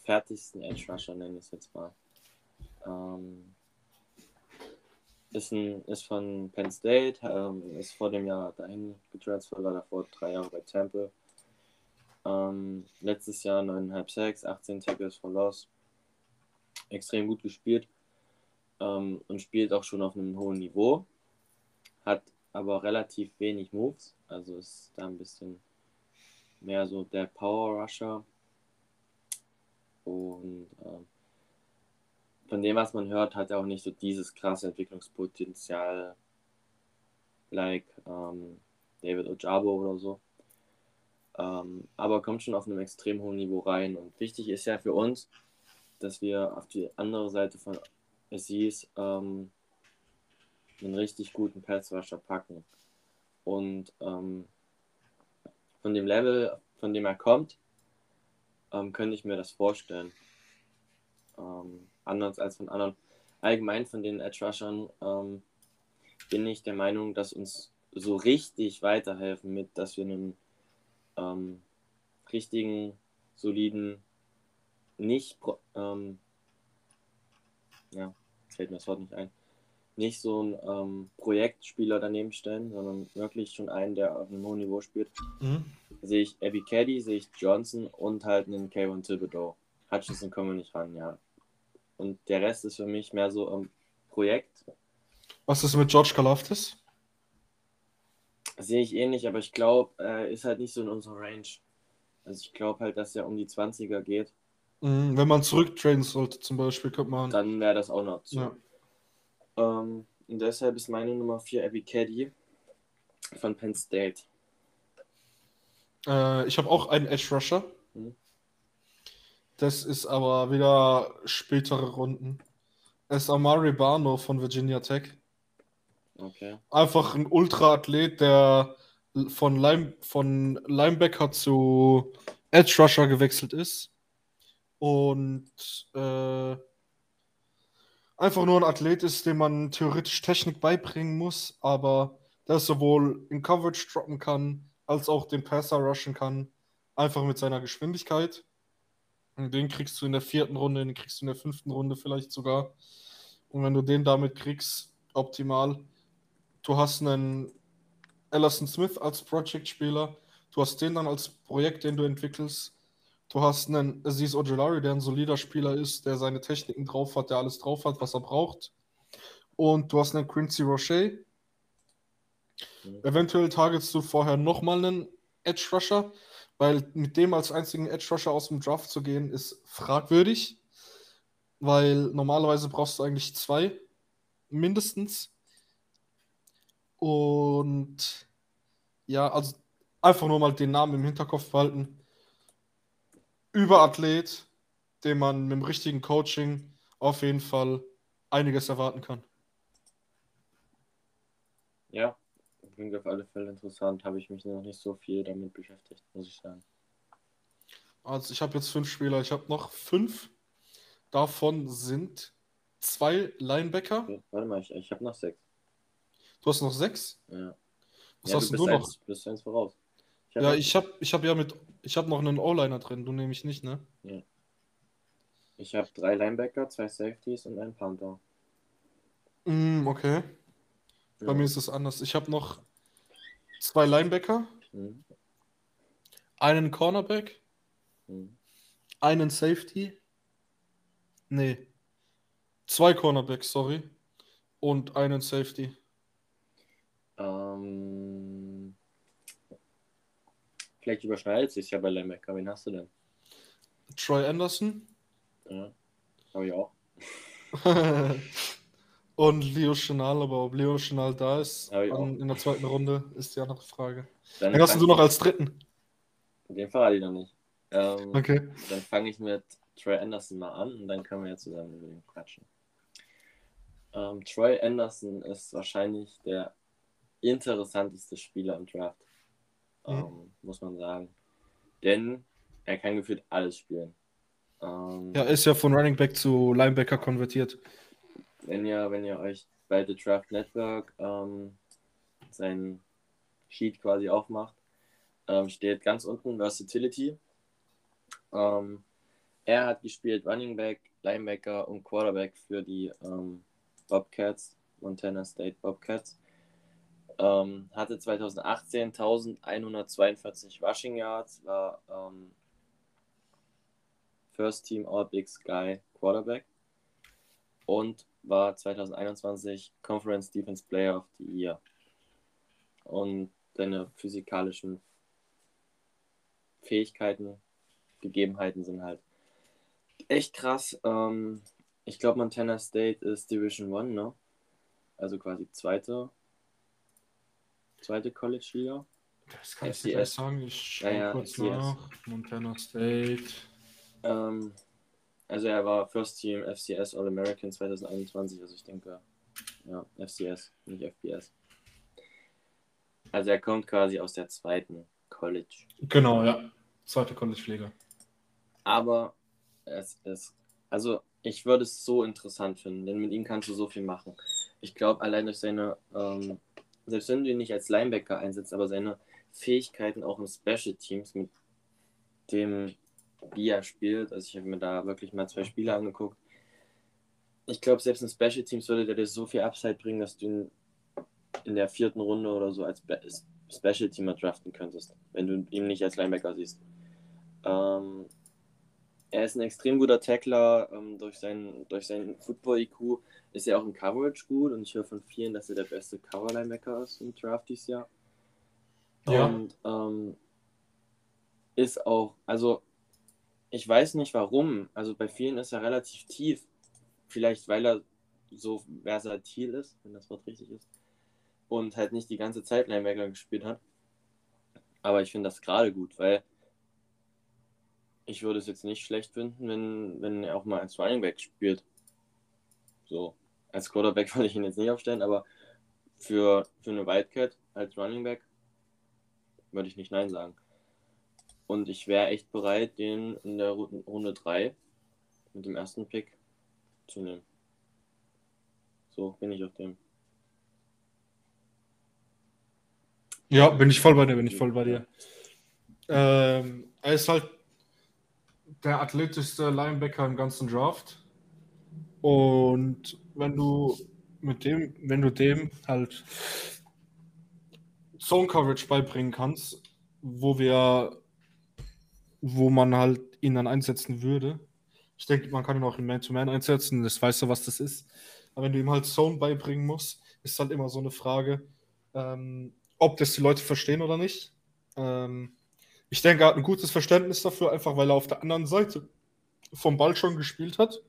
fertigsten Edge Rusher, nenne ich es jetzt mal. Ähm, ist, ein, ist von Penn State, ähm, ist vor dem Jahr dahin getransfert, war davor drei Jahre bei Temple. Ähm, letztes Jahr 9,5 Sacks, 18 Tackles for Loss. Extrem gut gespielt ähm, und spielt auch schon auf einem hohen Niveau. Hat aber relativ wenig Moves, also ist da ein bisschen mehr so der Power Rusher. Und ähm, von dem, was man hört, hat er auch nicht so dieses krasse Entwicklungspotenzial, like ähm, David Ojabo oder so. Ähm, aber kommt schon auf einem extrem hohen Niveau rein. Und wichtig ist ja für uns, dass wir auf die andere Seite von Aziz ähm, einen richtig guten Passwasher packen. Und ähm, von dem Level, von dem er kommt, ähm, könnte ich mir das vorstellen. Ähm, anders als von anderen. Allgemein von den Edge Rushern ähm, bin ich der Meinung, dass uns so richtig weiterhelfen mit, dass wir einen ähm, richtigen, soliden, nicht, ähm, ja, jetzt fällt mir das Wort nicht ein, nicht so ein ähm, Projektspieler daneben stellen, sondern wirklich schon einen, der auf einem hohen Niveau spielt, sehe ich Abby Caddy, sehe ich Johnson und halt einen Kayvon Thibodeau. Hutchinson kommen wir nicht ran, ja. Und der Rest ist für mich mehr so ein Projekt. Was ist mit George Kalafdis? Sehe ich ähnlich, aber ich glaube, er ist halt nicht so in unserer Range. Also ich glaube halt, dass er um die 20er geht. Mhm, Wenn man zurücktraden sollte, zum Beispiel, könnte man. Dann wäre das auch eine Option. Ja. Ähm, und deshalb ist meine Nummer 4 Abby Caddy von Penn State. Äh, ich habe auch einen Edge Rusher. Das ist aber wieder spätere Runden. Es ist Amari Barno von Virginia Tech. Okay. Einfach ein Ultra-Athlet, der von, Line, von Linebacker zu Edge Rusher gewechselt ist. Und äh, einfach nur ein Athlet ist, dem man theoretisch Technik beibringen muss, aber der sowohl in Coverage droppen kann, als auch den Passer rushen kann. Einfach mit seiner Geschwindigkeit. Den kriegst du in der vierten Runde, den kriegst du in der fünften Runde vielleicht sogar. Und wenn du den damit kriegst, optimal. Du hast einen Ellison Smith als Project-Spieler. Du hast den dann als Projekt, den du entwickelst. Du hast einen Aziz Ojolari, der ein solider Spieler ist, der seine Techniken drauf hat, der alles drauf hat, was er braucht. Und du hast einen Quincy Roche. Mhm. Eventuell targetst du vorher nochmal einen Edge Rusher, weil mit dem als einzigen Edge Rusher aus dem Draft zu gehen, ist fragwürdig. Weil normalerweise brauchst du eigentlich zwei, mindestens. Und ja, also einfach nur mal den Namen im Hinterkopf behalten. Überathlet, dem man mit dem richtigen Coaching auf jeden Fall einiges erwarten kann. Ja, klingt auf alle Fälle interessant. Habe ich mich noch nicht so viel damit beschäftigt, muss ich sagen. Also ich habe jetzt fünf Spieler, ich habe noch fünf. Davon sind zwei Linebacker. Okay, warte mal, ich, ich habe noch sechs. Du hast noch sechs. Ja. Was ja, hast du du noch? Eins, bist eins voraus. Ich Ja, ich habe ich hab ja mit, ich habe noch einen O-Liner drin, du nämlich nicht, ne? Ich habe drei Linebacker, zwei Safeties und einen Panther. Mm, okay. Bei mir ist es anders. Ich habe noch zwei Linebacker, Mhm. einen Cornerback, Mhm. einen Safety. Nee. Zwei Cornerbacks, sorry. Und einen Safety. Ähm, vielleicht überschneidet sich ja bei Linebacker. Wen hast du denn? Troy Anderson Ja, habe ich auch. und Leo Chenal, aber ob Leo Chenal da ist an, in der zweiten Runde, ist die andere Frage. Dann Wen hast du noch als dritten? Den verrate ich noch nicht. Ähm, Okay. Dann fange ich mit Troy Anderson mal an und dann können wir ja zusammen über den quatschen. Ähm, Troy Anderson ist wahrscheinlich der interessanteste Spieler im Draft, Mhm. ähm, muss man sagen. Denn er kann gefühlt alles spielen. Ähm, Ja, ist ja von Running Back zu Linebacker konvertiert. Wenn ihr, wenn ihr euch bei The Draft Network ähm, sein Sheet quasi aufmacht, ähm, steht ganz unten Versatility. Ähm, er hat gespielt Running Back, Linebacker und Quarterback für die ähm, Bobcats, Montana State Bobcats. Ähm, hatte 2018 1142 Rushing Yards, war ähm, First Team All Big Sky Quarterback und war 2021 Conference Defense Player of the Year. Und seine physikalischen Fähigkeiten, Gegebenheiten sind halt echt krass. Ähm, ich glaube, Montana State ist Division One, ne? Also quasi zweite, zweite College-Liga. Das kann ich FCS. dir gleich sagen. Ich schaue ja, kurz FCS. nach. Montana State. Ähm, also er war First Team FCS All-American 2021, also ich denke, ja, FCS, nicht FBS. Also er kommt quasi aus der zweiten College. Genau, ja. Zweite College-Liga. Aber es ist, also ich würde es so interessant finden, denn mit ihm kannst du so viel machen. Ich glaube, allein durch seine, ähm, selbst wenn du ihn nicht als Linebacker einsetzt, aber seine Fähigkeiten auch im Special Teams mit dem, wie er spielt, also ich habe mir da wirklich mal zwei Spiele angeguckt. Ich glaube, selbst in Special Teams würde der dir so viel Upside bringen, dass du ihn in der vierten Runde oder so als Special Teamer draften könntest, wenn du ihn nicht als Linebacker siehst. Ähm, er ist ein extrem guter Tackler. Ähm, durch seinen, durch seinen Football-IQ ist er auch im Coverage gut und ich höre von vielen, dass er der beste Cover-Linebacker ist im Draft dieses Jahr. Ja. Und ähm, ist auch, also ich weiß nicht warum, also bei vielen ist er relativ tief. Vielleicht weil er so versatil ist, wenn das Wort richtig ist. Und halt nicht die ganze Zeit Linebacker gespielt hat. Aber ich finde das gerade gut, weil ich würde es jetzt nicht schlecht finden, wenn, wenn er auch mal als Running Back spielt. So, als Quarterback würde ich ihn jetzt nicht aufstellen, aber für, für eine Wildcat als Running Back würde ich nicht Nein sagen. Und ich wäre echt bereit, den in der Ru- Runde 3 mit dem ersten Pick zu nehmen. So bin ich auf dem. Ja, bin ich voll bei dir, bin ich voll bei dir. Ähm, er ist halt der athletischste Linebacker im ganzen Draft. Und wenn du mit dem, wenn du dem halt Zone Coverage beibringen kannst, wo wir, wo man halt ihn dann einsetzen würde. Ich denke, man kann ihn auch in Man-to-Man einsetzen, das weißt du, was das ist. Aber wenn du ihm halt Zone beibringen musst, ist halt immer so eine Frage, ähm, ob das die Leute verstehen oder nicht. Ähm, ich denke, er hat ein gutes Verständnis dafür, einfach weil er auf der anderen Seite vom Ball schon gespielt hat.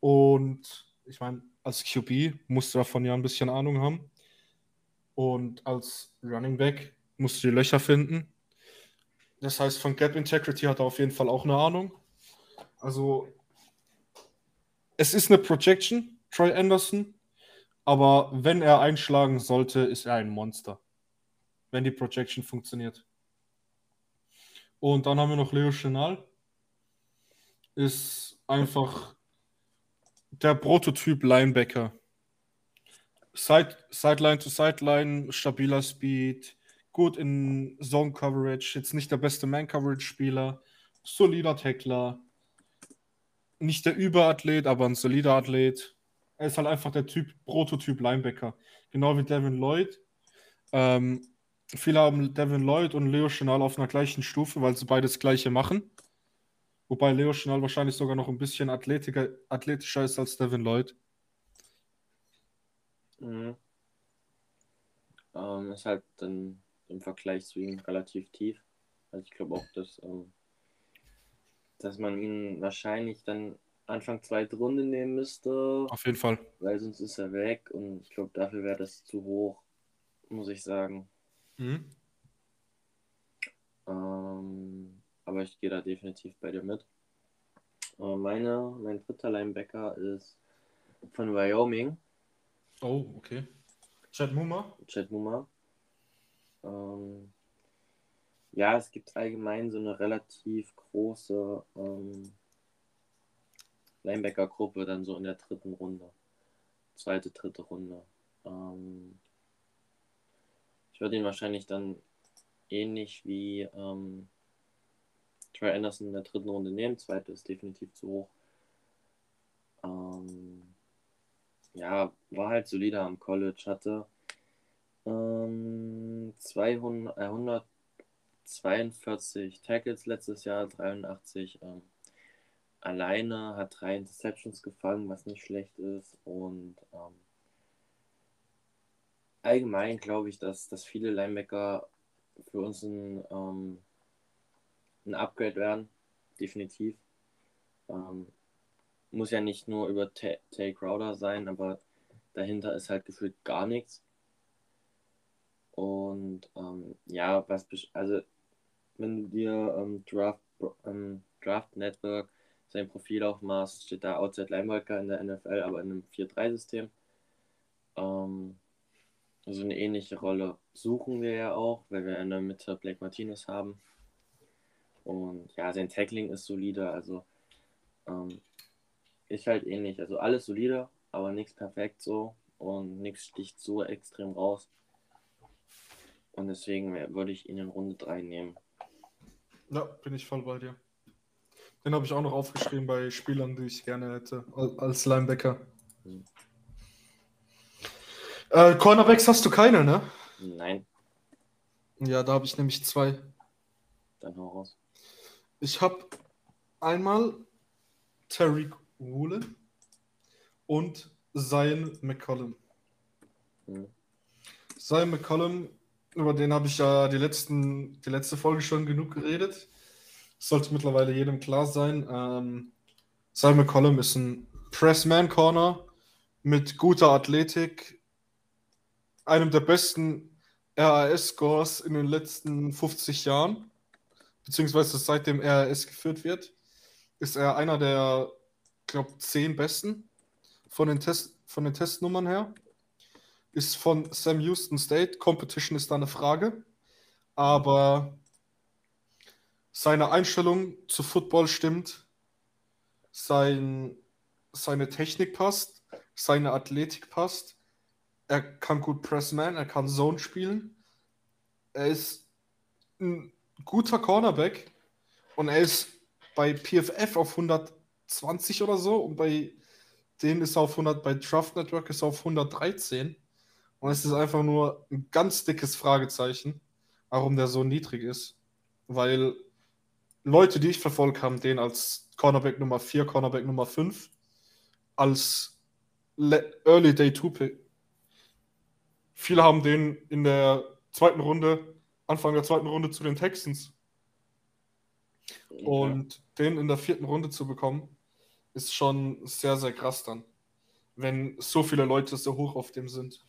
Und ich meine, als QB musst du davon ja ein bisschen Ahnung haben. Und als Running Back musst du die Löcher finden. Das heißt, von Gap Integrity hat er auf jeden Fall auch eine Ahnung. Also, es ist eine Projection, Troy Anderson. Aber wenn er einschlagen sollte, ist er ein Monster. Wenn die Projection funktioniert. Und dann haben wir noch Leo Chenal. Ist einfach der Prototyp Linebacker. Side, Sideline to Sideline, stabiler Speed, gut in Zone Coverage, jetzt nicht der beste Man Coverage Spieler, solider Tackler, nicht der Überathlet, aber ein solider Athlet. Er ist halt einfach der Typ Prototyp Linebacker, genau wie Devin Lloyd. Ähm, viele haben Devin Lloyd und Leo Chenal auf einer gleichen Stufe, weil sie beides gleiche machen. Wobei Leo Chenal wahrscheinlich sogar noch ein bisschen athletischer ist als Devin Lloyd. Mhm. Ähm, ist halt dann im Vergleich zu ihm relativ tief. Also ich glaube auch, dass, ähm, dass man ihn wahrscheinlich dann Anfang zweite Runde nehmen müsste, Auf jeden Fall. weil sonst ist er weg und ich glaube, dafür wäre das zu hoch, muss ich sagen. Mhm. Ähm, aber ich gehe da definitiv bei dir mit. Äh, meine, mein dritter Linebacker ist von Wyoming, Oh, okay. Chad Muma? Chad Muma. Ähm, ja, es gibt allgemein so eine relativ große ähm, Linebacker-Gruppe dann so in der dritten Runde. Zweite, dritte Runde. Ähm, ich würde ihn wahrscheinlich dann ähnlich wie ähm, Troy Anderson in der dritten Runde nehmen. Zweite ist definitiv zu hoch. Ähm, ja, war halt solider am College, hatte 200, äh, 142 Tackles letztes Jahr, 83 ähm, alleine, hat drei Interceptions gefangen, was nicht schlecht ist. Und ähm, allgemein glaube ich, dass, dass viele Linebacker für uns ein, ähm, ein Upgrade werden, definitiv. Ähm, muss ja nicht nur über Ta- Tay Crowder sein, aber dahinter ist halt gefühlt gar nichts. Und ähm, ja, was also wenn du dir ähm, Draft, ähm, Draft Network sein Profil aufmachst, steht da Outside Linebacker in der NFL, aber in einem 4-3-System. Ähm, also eine ähnliche Rolle suchen wir ja auch, weil wir in der Mitte Blake Martinez haben. Und ja, sein Tackling ist solide, also ähm, ist halt ähnlich. Also alles solide, aber nichts perfekt so und nichts sticht so extrem raus. Und deswegen würde ich ihn in Runde 3 nehmen. Ja, bin ich voll bei dir. Den habe ich auch noch aufgeschrieben bei Spielern, die ich gerne hätte al- als Linebacker. Mhm. Äh, Cornerbacks hast du keine, ne? Nein, Ja, da habe ich nämlich zwei. dann hau raus. Ich habe einmal Tariq Woolen und Zion McCollum. Mhm. Zion McCollum, über den habe ich ja die, letzten, die letzte Folge schon genug geredet. Sollte mittlerweile jedem klar sein. Ähm, Zion McCollum ist ein Pressman-Corner mit guter Athletik, einem der besten RAS-Scores in den letzten 50 Jahren, beziehungsweise seitdem RAS geführt wird, ist er einer der, glaube zehn besten von den, Test, von den Testnummern her. Ist von Sam Houston State. Competition ist da eine Frage. Aber seine Einstellung zu Football stimmt. Sein, seine Technik passt. Seine Athletik passt. Er kann gut Pressman, er kann Zone spielen. Er ist ein guter Cornerback und er ist bei PFF auf 120 oder so und bei denen ist er auf 100, bei Draft Network ist er auf 113 und es ist einfach nur ein ganz dickes Fragezeichen, warum der so niedrig ist, weil Leute, die ich verfolgt haben, den als Cornerback Nummer 4, Cornerback Nummer 5 als Le Early Day 2 Pick Viele haben den in der zweiten Runde, Anfang der zweiten Runde zu den Texans. Und den in der vierten Runde zu bekommen, ist schon sehr, sehr krass dann. Wenn so viele Leute so hoch auf dem sind.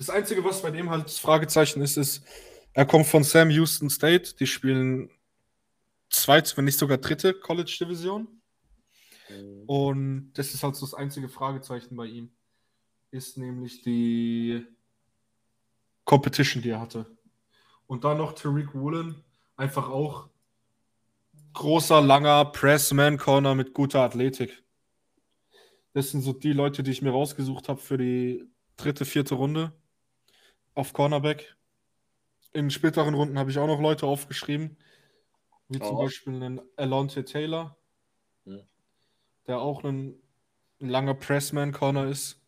Das Einzige, was bei dem halt das Fragezeichen ist, ist, er kommt von Sam Houston State. Die spielen zweite, wenn nicht sogar dritte College-Division. Mhm. Und das ist halt so das einzige Fragezeichen bei ihm. Ist nämlich die Competition, die er hatte. Und dann noch Tariq Woolen, einfach auch großer, langer Pressman-Corner mit guter Athletik. Das sind so die Leute, die ich mir rausgesucht habe für die dritte, vierte Runde auf Cornerback. In späteren Runden habe ich auch noch Leute aufgeschrieben, wie zum Oh. Beispiel einen Alonte Taylor, Hm. der auch ein, ein langer Pressman-Corner ist.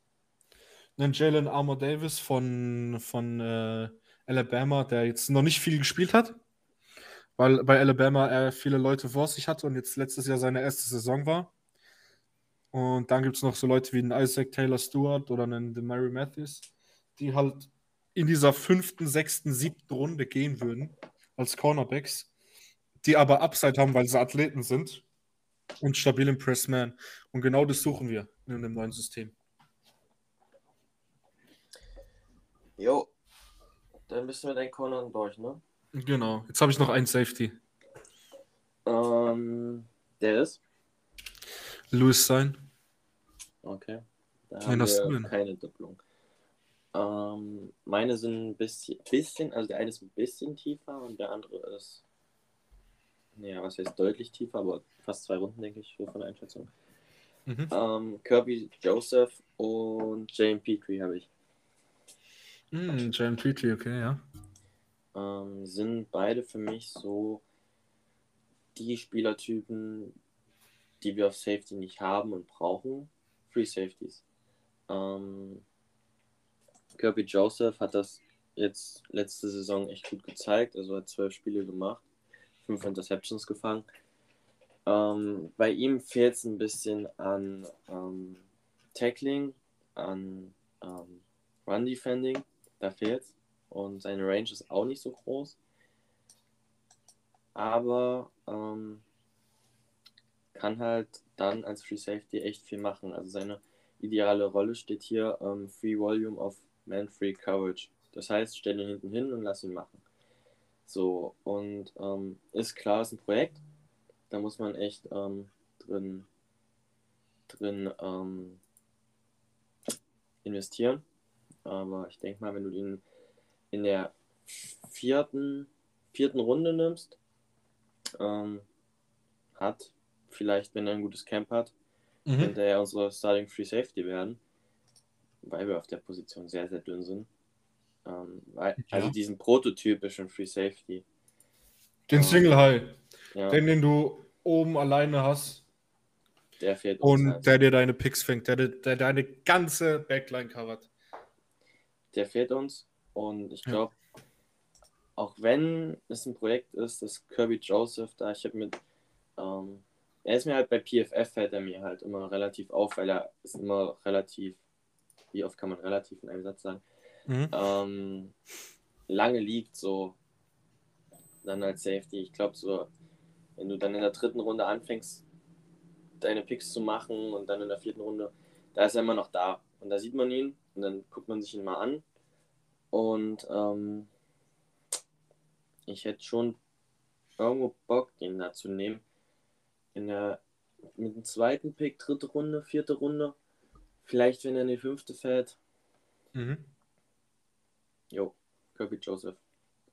Einen Jalen Armour Davis von, von äh, Alabama, der jetzt noch nicht viel gespielt hat, weil bei Alabama er viele Leute vor sich hatte und jetzt letztes Jahr seine erste Saison war. Und dann gibt es noch so Leute wie einen Isaac Taylor Stewart oder einen Demary Matthews, die halt in dieser fünften, sechsten, siebten Runde gehen würden. als Cornerbacks, die aber Upside haben, weil sie Athleten sind und stabil im Pressman. Und genau das suchen wir in einem neuen System. Jo. Dann bist du mit deinen Cornern durch, ne? Genau. Jetzt habe ich noch einen Safety. Ähm, der ist? Louis sein. Okay. Da haben hast wir du denn? keine Doppelung. Ähm, meine sind ein bisschen, bisschen, also der eine ist ein bisschen tiefer und der andere ist, naja, was heißt deutlich tiefer, aber fast zwei Runden, denke ich, so von der Einschätzung. Mhm. Ähm, Kirby Joseph und Jane Petrie habe ich. Mm, Jalen Petrie, okay, ja. Ähm, sind beide für mich so die Spielertypen, die wir auf Safety nicht haben und brauchen. Free Safeties. Ähm, Kirby Joseph hat das jetzt letzte Saison echt gut gezeigt. Also hat zwölf Spiele gemacht, fünf Interceptions gefangen. Ähm, bei ihm fehlt es ein bisschen an ähm, Tackling, an ähm, Run Defending. Da fehlt's. Und seine Range ist auch nicht so groß. Aber ähm, kann halt dann als Free Safety echt viel machen. Also seine ideale Rolle steht hier ähm, Free Volume of Man Free Coverage. Das heißt, stell ihn hinten hin und lass ihn machen. So, und ähm, ist klar, ist ein Projekt. Da muss man echt ähm, drin, drin ähm, investieren. Aber ich denke mal, wenn du ihn in der vierten, vierten Runde nimmst, ähm, hat vielleicht, wenn er ein gutes Camp hat, Mhm. könnte er unsere Starting Free Safety werden, weil wir auf der Position sehr, sehr dünn sind. Ähm, weil, Ja. Also diesen prototypischen Free Safety. Den Single High, Ja, den, den du oben alleine hast der fehlt uns und halt. der dir deine Picks fängt, der, der deine ganze Backline covert. der fehlt uns. Und ich Ja. glaube, auch wenn es ein Projekt ist, dass Kirby Joseph da, ich habe mit, ähm, er ist mir halt bei PFF fällt er mir halt immer relativ auf, weil er ist immer relativ, wie oft kann man relativ in einem Satz sagen, Mhm. ähm, lange liegt so dann als Safety. Ich glaube so, wenn du dann in der dritten Runde anfängst, deine Picks zu machen und dann in der vierten Runde, da ist er immer noch da. Und da sieht man ihn und dann guckt man sich ihn mal an. Und ähm, ich hätte schon irgendwo Bock, den da zu nehmen. In der, mit dem zweiten Pick, dritte Runde, vierte Runde. Vielleicht, wenn er in die fünfte fällt. Mhm. Jo, Kirby Joseph.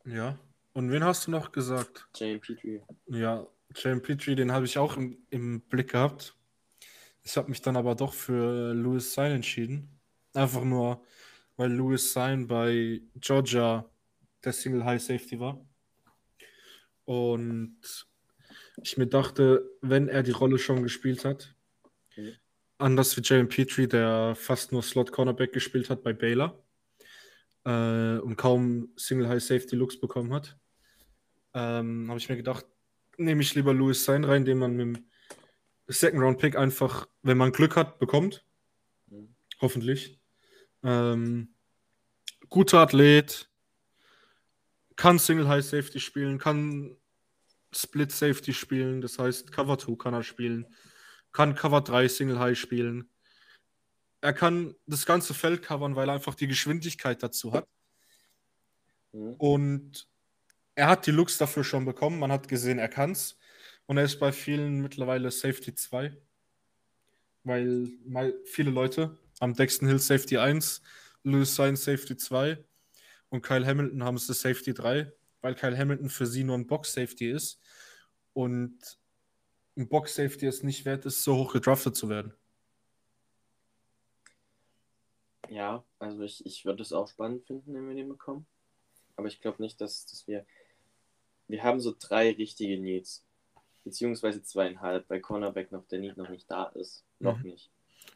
Ja. Und wen hast du noch gesagt? Jane Petrie. Ja, Jalen Petrie, den habe ich auch im, im Blick gehabt. Ich habe mich dann aber doch für Louis Sein entschieden. Einfach nur, weil Louis Sein bei Georgia der Single High Safety war. Und ich mir dachte, wenn er die Rolle schon gespielt hat, Mhm. Anders wie Jalen Petrie, der fast nur Slot Cornerback gespielt hat bei Baylor äh, und kaum Single High Safety Looks bekommen hat, ähm, habe ich mir gedacht, nehme ich lieber Louis Sein rein, den man mit dem Second Round Pick einfach, wenn man Glück hat, bekommt. Mhm. Hoffentlich. Ähm, guter Athlet, kann Single High Safety spielen, kann Split Safety spielen, das heißt Cover 2 kann er spielen, kann Cover 3 Single High spielen. Er kann das ganze Feld covern, weil er einfach die Geschwindigkeit dazu hat. Mhm. Und er hat die Looks dafür schon bekommen. Man hat gesehen, er kann's. Und er ist bei vielen mittlerweile Safety 2. Weil viele Leute am Dexton Hill Safety 1, Lewis Sainz Safety 2 und Kyle Hamilton haben es das Safety 3, weil Kyle Hamilton für sie nur ein Box Safety ist. Und ein Box Safety es nicht wert ist, so hoch gedraftet zu werden. Ja, also ich, ich würde es auch spannend finden, wenn wir den bekommen. Aber ich glaube nicht, dass, dass wir. Wir haben so drei richtige Needs. Beziehungsweise zweieinhalb, weil Cornerback noch der Need noch nicht da ist. Noch Mhm. nicht.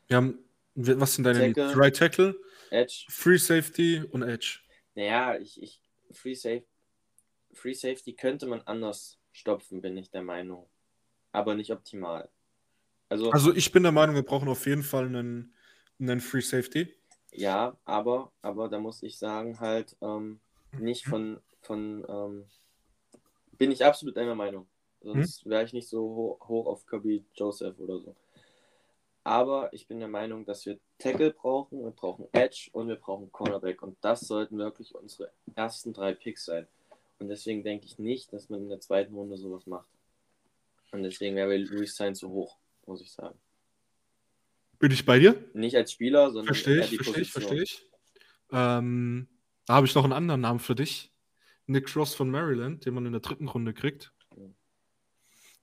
Wir haben, was sind deine Tackle. Needs? Right Tackle, Edge, Free Safety und Edge. naja, ich, ich. Free, Safe, Free Safety könnte man anders stopfen, bin ich der Meinung. Aber nicht optimal. Also, Also ich bin der Meinung, wir brauchen auf jeden Fall einen, einen Free Safety. ja, aber, aber da muss ich sagen, halt, ähm, Mhm. nicht von, von, ähm, bin ich absolut deiner Meinung. Sonst wäre ich nicht so ho hoch auf Kirby Joseph oder so. Aber ich bin der Meinung, dass wir Tackle brauchen, wir brauchen Edge und wir brauchen Cornerback. Und das sollten wirklich unsere ersten drei Picks sein. Und deswegen denke ich nicht, dass man in der zweiten Runde sowas macht. Und deswegen wäre Louis Sainz so hoch, muss ich sagen. Bin ich bei dir? Nicht als Spieler, sondern Verstehe ich, verstehe ich, verstehe ich. Ähm, da habe ich noch einen anderen Namen für dich. Nick Ross von Maryland, den man in der dritten Runde kriegt.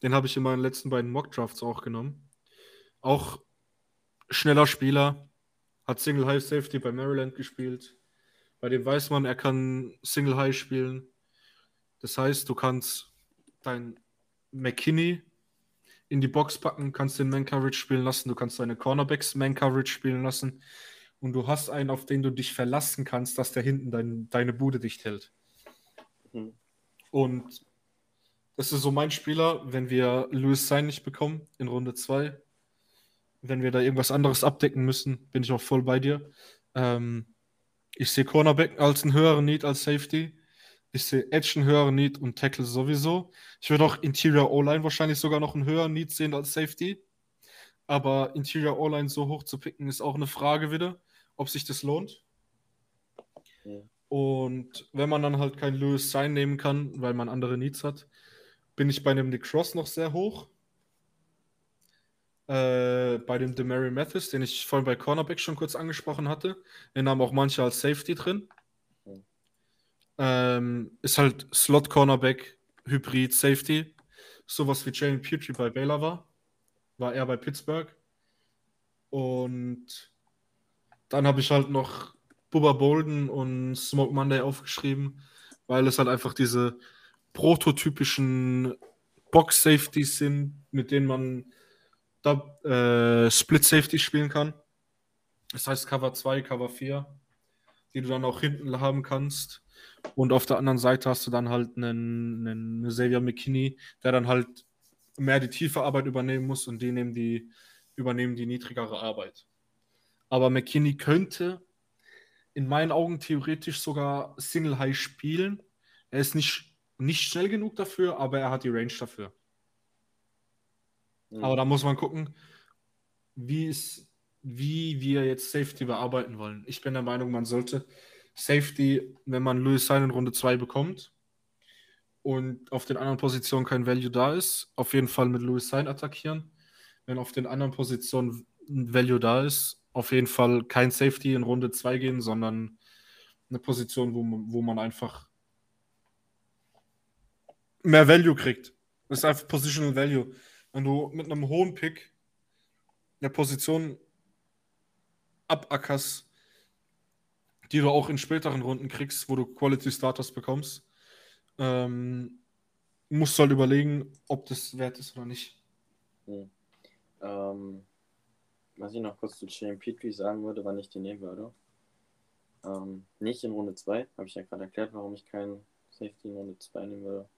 Den habe ich in meinen letzten beiden Mock-Drafts auch genommen. Auch schneller Spieler, hat Single High Safety bei Maryland gespielt. Bei dem weiß man, er kann Single High spielen. Das heißt, du kannst dein McKinney in die Box packen, kannst den Man Coverage spielen lassen, du kannst deine Cornerbacks Man Coverage spielen lassen und du hast einen, auf den du dich verlassen kannst, dass der hinten dein, deine Bude dicht hält. Mhm. Und das ist so mein Spieler, wenn wir Louis Sein nicht bekommen in Runde 2, wenn wir da irgendwas anderes abdecken müssen, bin ich auch voll bei dir. Ähm, ich sehe Cornerback als einen höheren Need als Safety. Ich sehe Edge einen höheren Need und Tackle sowieso. Ich würde auch Interior O-Line wahrscheinlich sogar noch einen höheren Need sehen als Safety. Aber Interior O-Line so hoch zu picken, ist auch eine Frage wieder, ob sich das lohnt. Ja. Und wenn man dann halt kein Lewis Sign nehmen kann, weil man andere Needs hat, bin ich bei einem Nick Cross noch sehr hoch. Äh, bei dem Demary Mathis, den ich vorhin bei Cornerback schon kurz angesprochen hatte. Den haben auch manche als Safety drin. Ähm, ist halt Slot Cornerback, Hybrid Safety. Sowas wie Jalen Petrie bei Baylor war. War er bei Pittsburgh. Und dann habe ich halt noch Bubba Bolden und Smoke Monday aufgeschrieben, weil es halt einfach diese prototypischen Box Safeties sind, mit denen man da, äh, Split Safety spielen kann. Das heißt Cover 2, Cover 4, die du dann auch hinten haben kannst. Und auf der anderen Seite hast du dann halt einen, einen Xavier McKinney, der dann halt mehr die tiefe Arbeit übernehmen muss und die nehmen die, übernehmen die niedrigere Arbeit. Aber McKinney könnte in meinen Augen theoretisch sogar Single High spielen. Er ist nicht, nicht schnell genug dafür, aber er hat die Range dafür. Mhm. Aber da muss man gucken, wie, es, wie wir jetzt Safety bearbeiten wollen. Ich bin der Meinung, man sollte Safety, wenn man Louis Sein in Runde 2 bekommt und auf den anderen Positionen kein Value da ist, auf jeden Fall mit Louis Sein attackieren. Wenn auf den anderen Positionen ein Value da ist, auf jeden Fall kein Safety in Runde 2 gehen, sondern eine Position, wo man, wo man einfach mehr Value kriegt. Das ist einfach Positional Value. Wenn du mit einem hohen Pick eine Position abackerst, die du auch in späteren Runden kriegst, wo du Quality Starters bekommst, ähm, musst du halt überlegen, ob das wert ist oder nicht. Mhm. Ähm, was ich noch kurz zu Jalen Petrie sagen würde, wann ich den nehmen würde. Ähm, nicht in Runde 2, habe ich ja gerade erklärt, warum ich keinen Safety in Runde 2 nehmen würde.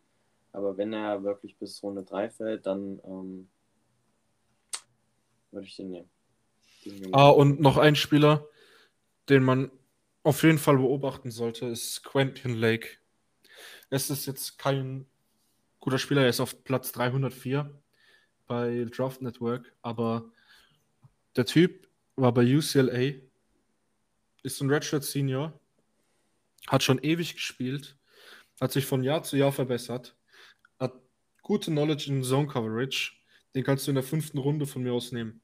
Aber wenn er wirklich bis Runde 3 fällt, dann ähm, würde ich den nehmen. Den nehmen. Ah, und noch ein Spieler, den man auf jeden Fall beobachten sollte, ist Quentin Lake. Es ist jetzt kein guter Spieler, er ist auf Platz 304 bei Draft Network, aber der Typ war bei UCLA, ist ein Redshirt Senior, hat schon ewig gespielt, hat sich von Jahr zu Jahr verbessert, hat gute Knowledge in Zone Coverage, den kannst du in der fünften Runde von mir aus nehmen.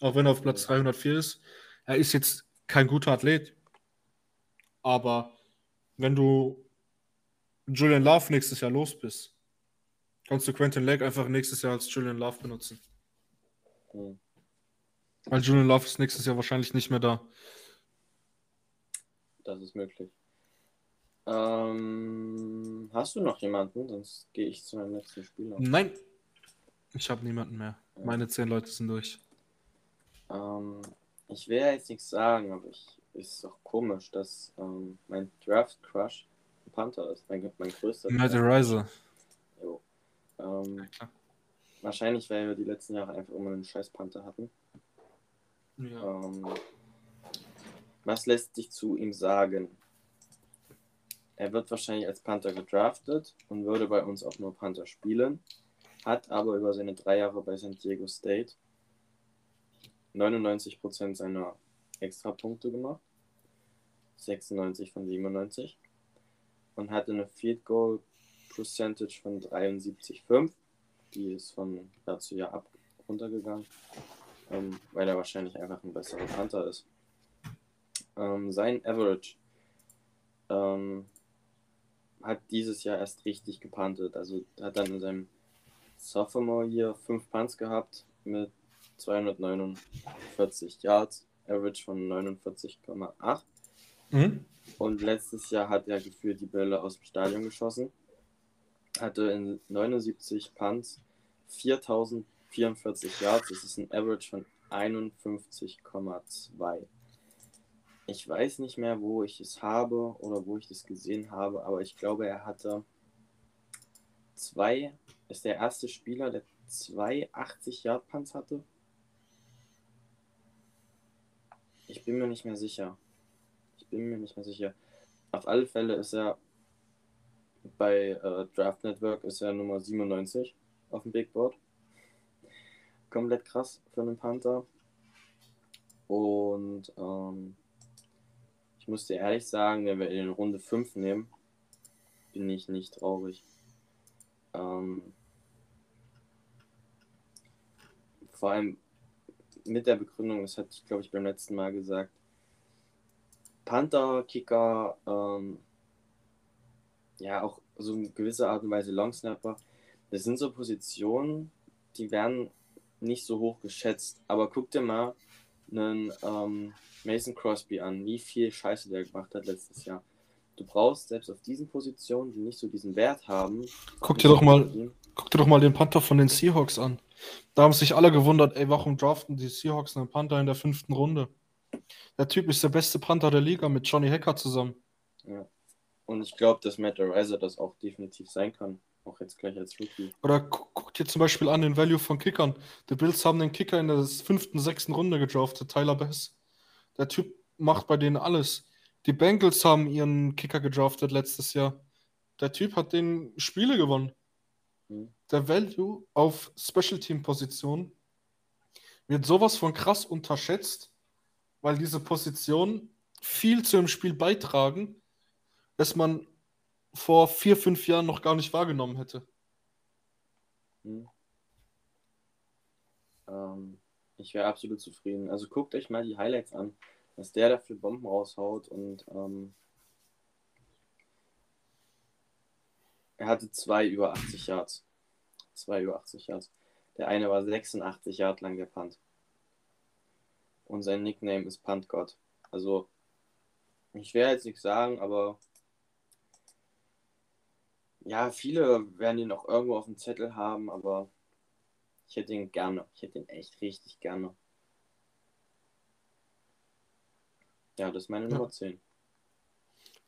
Auch wenn er auf Platz 304 ist. Er ist jetzt kein guter Athlet, aber wenn du Julian Love nächstes Jahr los bist, kannst du Quentin Lake einfach nächstes Jahr als Julian Love benutzen. Mhm. Weil Julian Love ist nächstes Jahr wahrscheinlich nicht mehr da. Das ist möglich. Ähm, hast du noch jemanden? Sonst gehe ich zu meinem letzten Spieler. Nein, ich habe niemanden mehr. Meine zehn Leute sind durch. Ähm, ich will ja jetzt nichts sagen, aber ich ist doch komisch, dass ähm, mein Draft Crush ein Panther ist. Mein, mein größter. Matt Draft- Riser. Jo. Ähm, klar. wahrscheinlich, weil wir die letzten Jahre einfach immer einen scheiß Panther hatten. Ja. Ähm, was lässt sich zu ihm sagen? er wird wahrscheinlich als Panther gedraftet und würde bei uns auch nur Panther spielen, hat aber über seine drei Jahre bei San Diego State 99% seiner Extrapunkte gemacht, 96 von 97 und hatte eine Field Goal Percentage von 73,5. Die ist von Jahr zu Jahr ab runtergegangen, ähm, weil er wahrscheinlich einfach ein besserer Panther ist. Ähm, sein Average ähm, hat dieses Jahr erst richtig gepantet. Also hat dann in seinem Sophomore Year 5 Punts gehabt mit 249 Yards, Average von 49,8. Mhm. Und letztes Jahr hat er gefühlt die Bälle aus dem Stadion geschossen. Hatte in 79 Punts 4044 Yards. Das ist ein Average von 51,2. Ich weiß nicht mehr, wo ich es habe oder wo ich das gesehen habe, aber ich glaube, er hatte zwei, ist der erste Spieler, der zwei 80 Yard Punts hatte. Ich bin mir nicht mehr sicher. Ich bin mir nicht mehr sicher. Auf alle Fälle ist er bei äh, Draft Network ist er Nummer 97 auf dem Big Board. Komplett krass für einen Panther. Und ähm, ich muss dir ehrlich sagen, wenn wir in Runde 5 nehmen, bin ich nicht traurig. Ähm, vor allem mit der Begründung, das hatte ich glaube ich beim letzten Mal gesagt, Panther, Kicker, ähm, ja auch so in gewisser Art und Weise Longsnapper, das sind so Positionen, die werden nicht so hoch geschätzt. Aber guck dir mal einen ähm, Mason Crosby an, wie viel Scheiße der gemacht hat letztes Jahr. Du brauchst selbst auf diesen Positionen, die nicht so diesen Wert haben. Guck dir doch mal, guck dir doch mal den Panther von den Seahawks an. Da haben sich alle gewundert, ey, warum draften die Seahawks einen Panther in der fünften Runde? Der Typ ist der beste Panther der Liga mit Johnny Hacker zusammen. Ja. Und ich glaube, dass Matt Ariza das auch definitiv sein kann. Auch jetzt gleich als Rookie. Oder guck, guck dir zum Beispiel an den Value von Kickern. Die Bills haben den Kicker in der fünften, sechsten Runde gedraftet, Tyler Bass. Der Typ macht bei denen alles. Die Bengals haben ihren Kicker gedraftet letztes Jahr. Der Typ hat den Spiele gewonnen. Der Value auf Special Team Position wird sowas von krass unterschätzt, weil diese Positionen viel zu dem Spiel beitragen, dass man vor vier, fünf Jahren noch gar nicht wahrgenommen hätte. Hm. Ähm, ich wäre absolut zufrieden. Also guckt euch mal die Highlights an, was der da für Bomben raushaut und ähm, er hatte zwei über 80 Yards. Zwei über 80 Yards. Der eine war 86 Yard lang der Punt. Und sein Nickname ist Puntgott. Also, ich werde jetzt nichts sagen, aber ja, viele werden ihn auch irgendwo auf dem Zettel haben, aber ich hätte ihn gerne. Ich hätte ihn echt richtig gerne. Ja, das ist meine Ja. Nummer 10.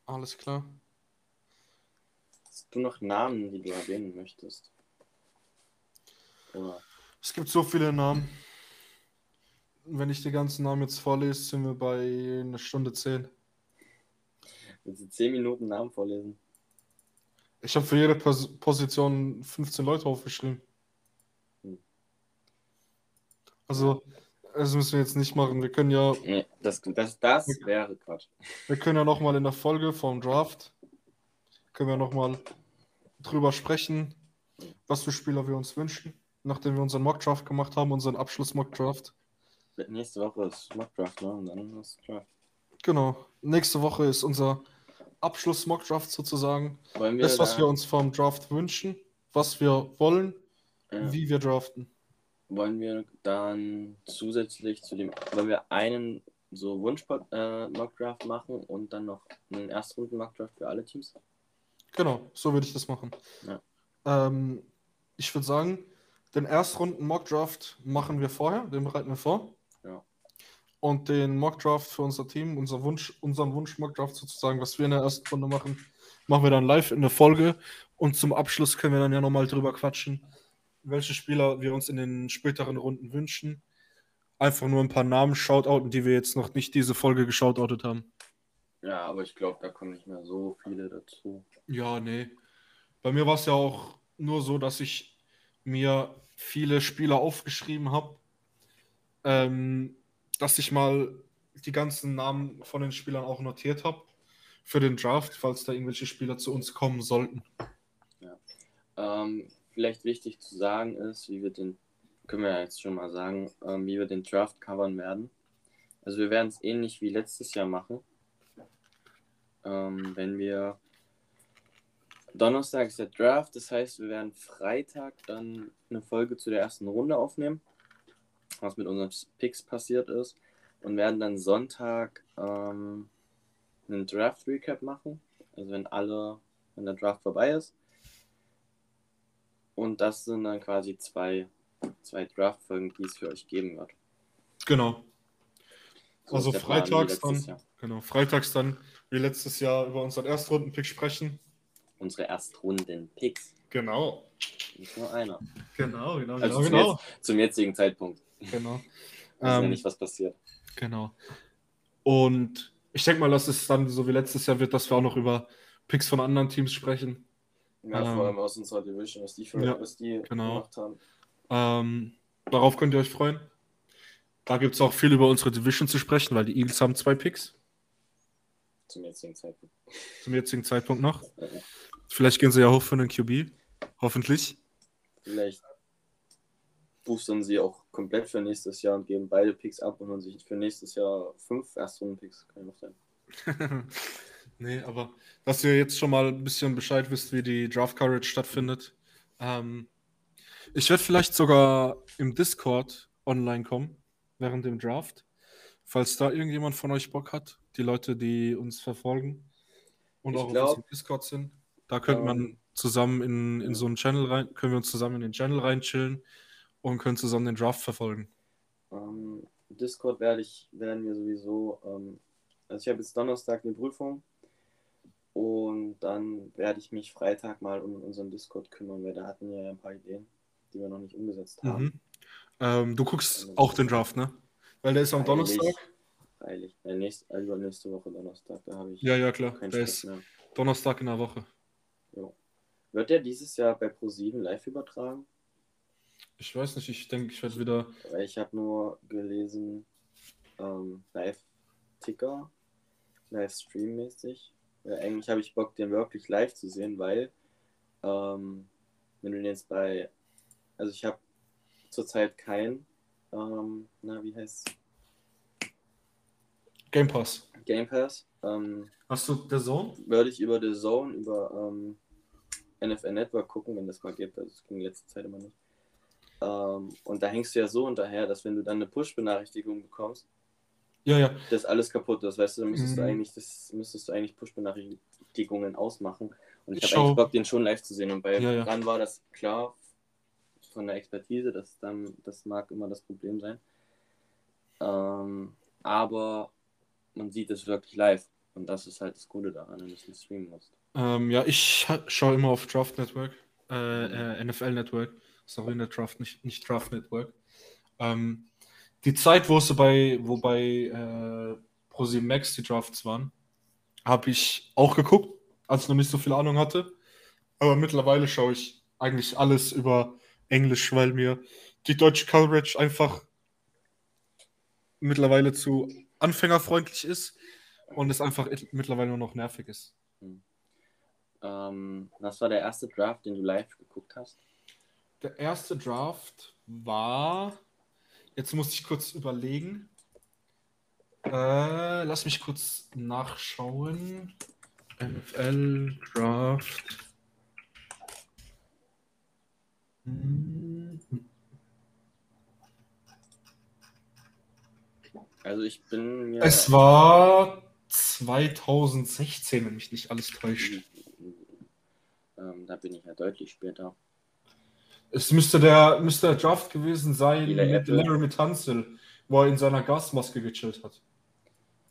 Alles klar. Hast du noch Namen, die du erwähnen möchtest? Oder? Es gibt so viele Namen. Wenn ich die ganzen Namen jetzt vorlese, sind wir bei einer Stunde zehn. Willst du 10 Minuten Namen vorlesen? Ich habe für jede Pos Position 15 Leute aufgeschrieben. Hm. Also, das müssen wir jetzt nicht machen. Wir können ja, Nee, das, das, das wäre Quatsch. wir können ja nochmal in der Folge vom Draft, können wir nochmal drüber sprechen, was für Spieler wir uns wünschen, nachdem wir unseren Mock-Draft gemacht haben, unseren Abschluss-Mock-Draft. Nächste Woche ist Mockdraft, ne? Und dann ist Draft. Genau. Nächste Woche ist unser Abschluss-Mock-Draft sozusagen. Das, was wir uns vom Draft wünschen, was wir wollen, ja, wie wir draften. wollen wir dann zusätzlich zu dem, wollen wir einen so Wunsch-Mockdraft machen und dann noch einen Erstrunden-Mockdraft für alle Teams? Genau, so würde ich das machen. Ja. Ähm, ich würde sagen, den Erstrunden-Mock-Draft machen wir vorher, den bereiten wir vor. Ja. Und den Mock-Draft für unser Team, unser Wunsch, unseren Wunsch-Mock-Draft sozusagen, was wir in der ersten Runde machen, machen wir dann live in der Folge. Und zum Abschluss können wir dann ja nochmal drüber quatschen, welche Spieler wir uns in den späteren Runden wünschen. Einfach nur ein paar Namen shoutouten, die wir jetzt noch nicht diese Folge geshoutoutet haben. Ja, aber ich glaube, da kommen nicht mehr so viele dazu. Ja, nee. Bei mir war es ja auch nur so, dass ich mir viele Spieler aufgeschrieben habe, ähm, dass ich mal die ganzen Namen von den Spielern auch notiert habe für den Draft, falls da irgendwelche Spieler zu uns kommen sollten. Ähm, vielleicht wichtig zu sagen ist, wie wir den, können wir ja jetzt schon mal sagen, ähm, wie wir den Draft covern werden. Also wir werden es ähnlich wie letztes Jahr machen. Ähm, wenn wir Donnerstag ist der Draft, das heißt, wir werden Freitag dann eine Folge zu der ersten Runde aufnehmen, was mit unseren Picks passiert ist, und werden dann Sonntag ähm, einen Draft Recap machen. Also wenn alle, wenn der Draft vorbei ist. Und das sind dann quasi zwei, zwei Draft-Folgen, die es für euch geben wird. Genau. So also Plan freitags dann, Jahr. Genau, freitags dann wie letztes Jahr über unseren Erstrunden-Pick sprechen. Unsere Erstrunden-Picks. Genau. Nicht nur einer. Genau, genau, Also genau, zum, genau. Jetzt, zum jetzigen Zeitpunkt. genau. Ja Ähm, nicht, was passiert. Genau. Und ich denke mal, dass es dann so wie letztes Jahr wird, dass wir auch noch über Picks von anderen Teams sprechen. Ja, ähm, vor allem aus unserer Division, was die, für, ja, was die genau. gemacht haben. Ähm, darauf könnt ihr euch freuen. Da gibt es auch viel über unsere Division zu sprechen, weil die Eagles haben zwei Picks Zum jetzigen Zeitpunkt. zum jetzigen Zeitpunkt noch. Ja. Vielleicht gehen sie ja hoch für einen QB. Hoffentlich. Vielleicht boostern sie auch komplett für nächstes Jahr und geben beide Picks ab und holen sich für nächstes Jahr fünf Erstrunden-Picks. Kann ja noch sein. nee, aber dass ihr jetzt schon mal ein bisschen Bescheid wisst, wie die Draft Coverage stattfindet. Ähm, ich werde vielleicht sogar im Discord online kommen während dem Draft. Falls da irgendjemand von euch Bock hat, die Leute, die uns verfolgen und Ich auch glaub, auf Discord sind, da könnte man ähm, zusammen in, in so einen Channel rein, können wir uns zusammen in den Channel reinchillen und können zusammen den Draft verfolgen. Ähm, Discord werde ich, werden wir sowieso, ähm, also ich habe jetzt Donnerstag eine Prüfung und dann werde ich mich Freitag mal um unseren Discord kümmern, weil da hatten wir ja ein paar Ideen, die wir noch nicht umgesetzt haben. Mhm. Ähm, du guckst auch den Draft, ne? Weil der ist am. Donnerstag. Freilich. Äh, nächst, äh, übernächste Woche Donnerstag, da habe ich Ja, ja, klar. Stress ist mehr. Donnerstag in der Woche. Wird der dieses Jahr bei Pro7 live übertragen? Ich weiß nicht, ich denke, ich werde wieder. Ich habe nur gelesen, ähm, Live-Ticker, Livestream-mäßig. Weil eigentlich habe ich Bock, den wirklich live zu sehen, weil, ähm, wenn du den jetzt bei, also ich habe zurzeit kein, ähm, na, wie heißt Game Pass. Game Pass, ähm, Hast du der Zone? würde ich über The Zone, über ähm, NFL Network gucken, wenn das mal geht. Also, Das ging letzte Zeit immer nicht. Ähm, und da hängst du ja so hinterher, dass wenn du dann eine Push-Benachrichtigung bekommst, Ja, ja. das alles kaputt ist. Weißt du, dann müsstest, Mhm. du, eigentlich, das, müsstest du eigentlich Push-Benachrichtigungen ausmachen. Und ich habe eigentlich Bock, den schon live zu sehen. Und bei Ja, ja. Ran war das klar von der Expertise, das, dann, das mag immer das Problem sein. Ähm, aber man sieht es wirklich live. Und das ist halt das Gute daran, wenn du es nicht streamen musst. Ähm, ja, ich ha- schaue immer auf Draft Network. Äh, äh, NFL Network. Sorry, nicht Draft, nicht, nicht Draft Network. Ähm, die Zeit, wo so bei, wo bei äh, ProSieben Max die Drafts waren, habe ich auch geguckt, als ich noch nicht so viel Ahnung hatte. Aber mittlerweile schaue ich eigentlich alles über Englisch, weil mir die deutsche Coverage einfach mittlerweile zu anfängerfreundlich ist und es einfach mittlerweile nur noch nervig ist. Ähm, was war der erste Draft, den du live geguckt hast? Der erste Draft war. Jetzt muss ich kurz überlegen. Äh, lass mich kurz nachschauen. NFL Draft. Hm, Also ich bin mir. Es war 2016, wenn mich nicht alles täuscht. Ähm, da bin ich ja deutlich später. Es müsste der, müsste der Draft gewesen sein Eli mit Apple. Larry Tunsil, wo er in seiner Gasmaske gechillt hat.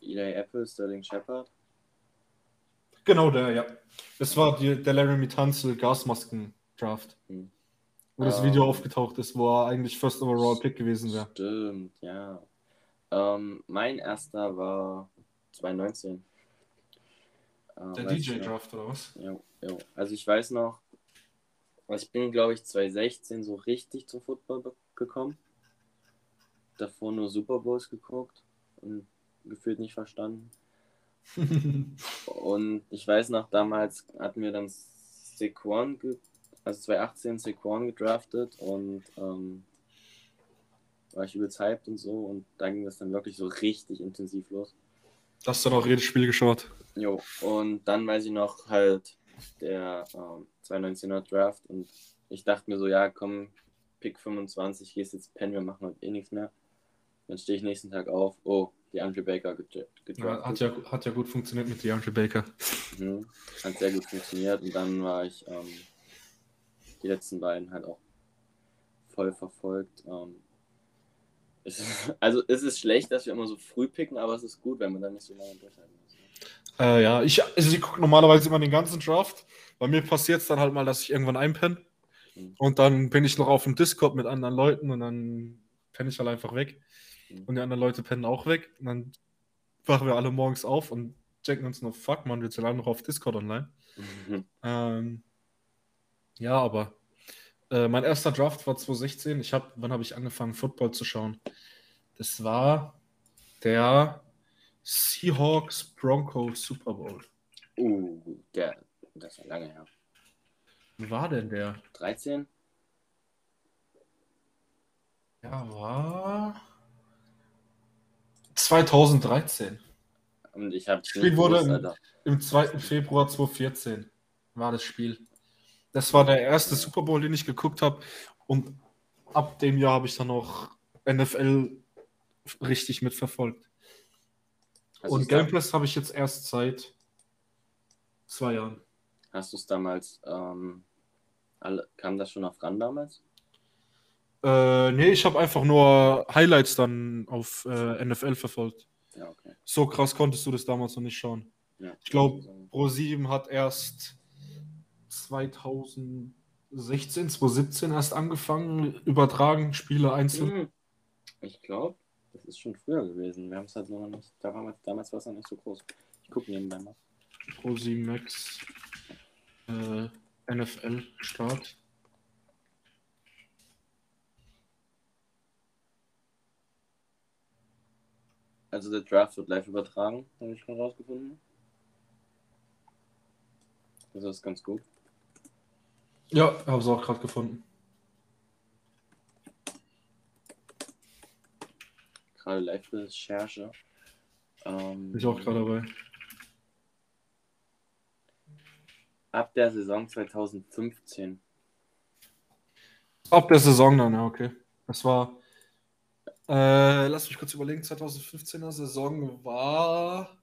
Eli Apple, Sterling Shepard. Genau der, ja. Das war die, der Laramie Tunsil Gasmasken-Draft. Hm. Wo das Ähm. Video aufgetaucht ist, wo er eigentlich First Overall Pick gewesen wäre. Stimmt, ja. Ähm, mein erster war 2019. Äh, Der. DJ-Draft oder was? Jo, jo. Also ich weiß noch, ich bin, glaube ich, 2016 so richtig zum Football gekommen. Davor nur Super Bowls geguckt und gefühlt nicht verstanden. Und ich weiß noch, damals hatten wir dann Saquon, ge also 2018 Saquon gedraftet und ähm, war ich übelst hyped und so und da ging das dann wirklich so richtig intensiv los. Hast du noch jedes Spiel geschaut? Jo, und dann weiß ich noch halt der ähm, 2019er Draft und ich dachte mir so, ja, komm, Pick 25, gehst jetzt pennen, wir machen heute eh nichts mehr. Dann stehe ich nächsten Tag auf, oh, die Andre Baker gedra- Ja, hat, gedraftet. ja, hat ja gut funktioniert mit DeAndre Baker. Mhm. Hat sehr gut funktioniert und dann war ich ähm, die letzten beiden halt auch voll verfolgt. Ähm, es ist, also es ist schlecht, dass wir immer so früh picken, aber es ist gut, wenn man dann nicht so lange durchhalten muss. ne? Äh, ja, ich, also ich gucke normalerweise immer den ganzen Draft. Bei mir passiert es dann halt mal, dass ich irgendwann einpenne. Mhm. Und dann bin ich noch auf dem Discord mit anderen Leuten und dann penne ich halt einfach weg. Mhm. Und die anderen Leute pennen auch weg. Und dann wachen wir alle morgens auf und checken uns noch, fuck man, wir sind alle noch auf Discord online. Mhm. Ähm, ja, aber äh, mein erster Draft war 2016. Ich hab, wann habe ich angefangen, Football zu schauen? Das war der Seahawks Broncos Super Bowl. Uh, der, das war lange her. Wie war denn der? 13? Ja, war 2013. Und ich habe Spiel wurde im- Im 2. Februar 2014 war das Spiel. Das war der erste Super Bowl, den ich geguckt habe. Und ab dem Jahr habe ich dann auch NFL richtig mitverfolgt. Und Game Pass habe ich jetzt erst seit zwei Jahren. Hast du es damals, ähm, alle, kam das schon auf ran damals? Äh, nee, ich habe einfach nur Highlights dann auf äh, NFL verfolgt. Ja, okay. So krass konntest du das damals noch nicht schauen. Ja. Ich glaube, Pro7 hat erst 2016, 2017 erst angefangen, übertragen, Spiele einzeln. Hm. Ich glaube, das ist schon früher gewesen. Wir haben es halt noch nicht, damals, damals war es noch nicht so groß. Ich gucke nebenbei mal. Pro7 Max äh, NFL Start. Also der Draft wird live übertragen, habe ich schon rausgefunden. Das ist ganz gut. Ja, habe es auch gerade gefunden. Gerade Live-Recherche. Ähm, Bin ich auch gerade dabei. Ab der Saison 2015. Ab der Saison dann, ja, okay. Das war. Äh, lass mich kurz überlegen, 2015er Saison war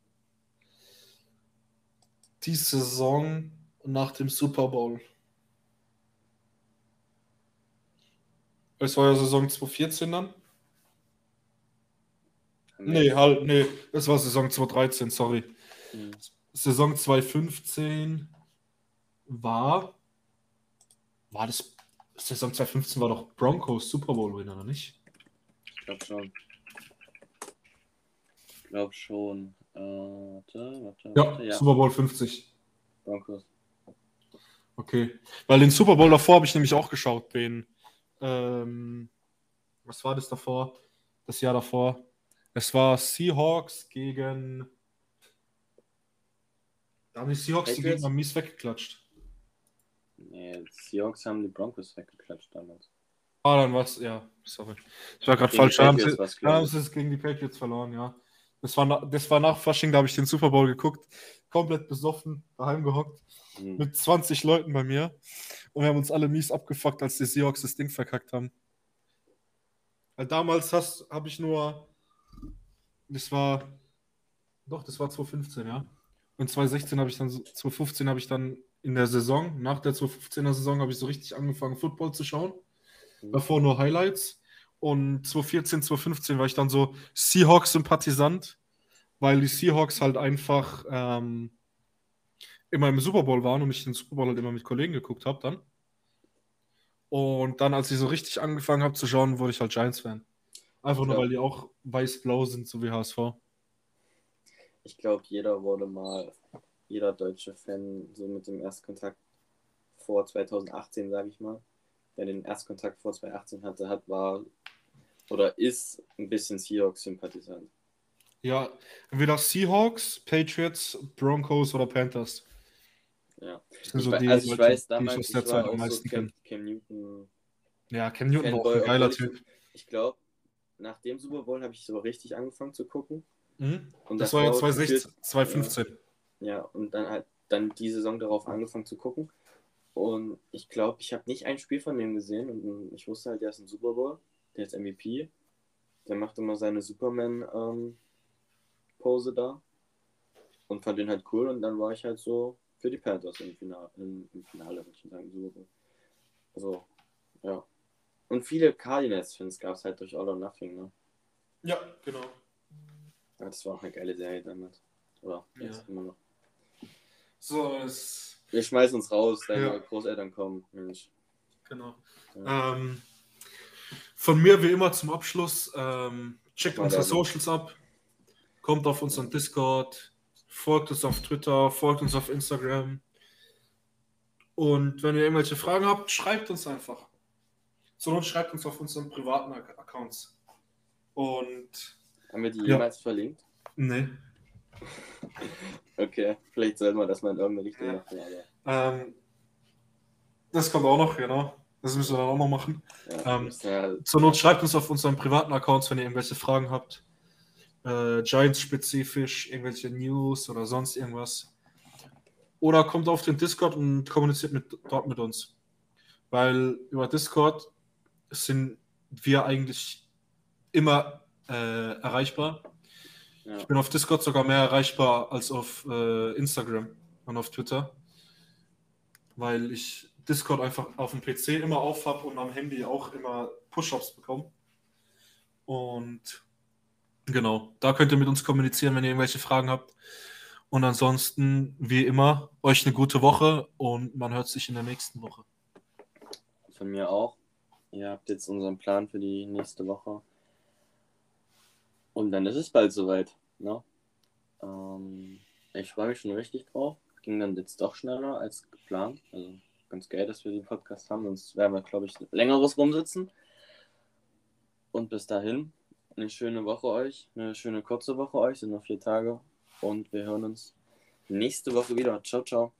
die Saison nach dem Super Bowl. Es war ja Saison 2014 dann? Nee, jetzt- halt, nee, das war Saison 2013, sorry. Hm. Saison 2015 war. War das. Saison 2015 war doch Broncos Super Bowl Winner, oder nicht? Ich glaube schon. Ich glaube schon. Äh, warte, warte, Ja, warte. Ja, Super Bowl 50. Broncos. Okay. Weil den Super Bowl davor habe ich nämlich auch geschaut, den. Ähm, was war das davor? Das Jahr davor. Es war Seahawks gegen. Da haben die Seahawks die? Gegner mies weggeklatscht. Nee, Seahawks haben die Broncos weggeklatscht damals. Ah, dann war's, ja, sorry. Ich war gerade falsch. Da haben sie, da haben sie es gegen die Patriots verloren, ja. Das war, na- das war nach Fasching, da habe ich den Super Bowl geguckt. Komplett besoffen, daheim gehockt. Hm. mit 20 Leuten bei mir und wir haben uns alle mies abgefuckt, als die Seahawks das Ding verkackt haben. Weil damals habe ich nur, das war, doch, das war 2015, ja. Und 2016 habe ich dann, so- 2015 habe ich dann in der Saison, nach der 2015er Saison habe ich so richtig angefangen, Football zu schauen. Davor nur Highlights. Und 2014, 2015 war ich dann so Seahawks-Sympathisant, weil die Seahawks halt einfach ähm, immer im Super Bowl waren und ich den Super Bowl halt immer mit Kollegen geguckt habe dann. Und dann, als ich so richtig angefangen habe zu schauen, wurde ich halt Giants-Fan. Einfach nur, weil die auch weiß-blau sind, so wie HSV. Ich glaube, jeder wurde mal jeder deutsche Fan so mit dem Erstkontakt vor 2018, sage ich mal, der den Erstkontakt vor 2018 hatte, hat, war oder ist ein bisschen Seahawks-Sympathisant. Ja, entweder Seahawks, Patriots, Broncos oder Panthers. Ja. Ich, so wei- die also ich weiß die damals, aus ich der war Zeit auch am so meisten Cam, kenne. Cam Newton Ja, Cam Newton war auch Fanboy, ein geiler obwohl ich- Typ. Ich glaube, nach dem Super Bowl habe ich so richtig angefangen zu gucken. Mhm. Und Das war ja davor 2016, gefühlt- 2015. Ja, und dann halt dann die Saison darauf angefangen zu gucken. Und ich glaube, ich habe nicht ein Spiel von dem gesehen und ich wusste halt, der ist ein Super Bowl, der ist MVP. Der macht immer seine Superman-Pose da und fand den halt cool und dann war ich halt so für die Panthers im Finale, im, im Finale würde ich sagen, im Super Bowl. Also, ja. Und viele Cardinals-Fans gab es halt durch All or Nothing, ne? Ja, genau. Ja, das war auch eine geile Serie damals. Oder Ja. jetzt immer noch. So, es, Wir schmeißen uns raus, deine Ja. Großeltern kommen. Mensch. genau. Ja. Ähm, von mir wie immer zum Abschluss, ähm, checkt unsere. Socials ab, kommt auf unseren Discord, folgt uns auf Twitter, folgt uns auf Instagram. Und wenn ihr irgendwelche Fragen habt, schreibt uns einfach. Not schreibt uns auf unseren privaten Ac- Accounts. Und Haben wir die Ja. jemals verlinkt? ne, Okay, vielleicht sollten wir das mal in irgendeine Richtung Ja. machen. Aber, ähm, das kommt auch noch, genau. Das müssen wir dann auch noch machen. ja, Ähm, wir- Zur Not schreibt uns auf unseren privaten Accounts, wenn ihr irgendwelche Fragen habt. Äh, Giants-spezifisch, irgendwelche News oder sonst irgendwas. Oder kommt auf den Discord und kommuniziert mit, dort mit uns. Weil über Discord sind wir eigentlich immer äh, erreichbar. ja. Ich bin auf Discord sogar mehr erreichbar als auf äh, Instagram und auf Twitter. Weil ich Discord einfach auf dem PC immer auf habe und am Handy auch immer Push-Ups bekomme. Und genau, da könnt ihr mit uns kommunizieren, wenn ihr irgendwelche Fragen habt. Und ansonsten, wie immer, euch eine gute Woche und man hört sich in der nächsten Woche. Von mir auch. Ihr habt jetzt unseren Plan für die nächste Woche. Und dann ist es bald soweit. Ne? Ähm, ich freue mich schon richtig drauf. Ging dann jetzt doch schneller als geplant. Also ganz geil, dass wir den Podcast haben. Sonst werden wir, glaube ich, längeres rumsitzen. Und bis dahin, eine schöne Woche euch. Eine schöne kurze Woche euch. Sind noch vier Tage. Und wir hören uns nächste Woche wieder. Ciao, ciao.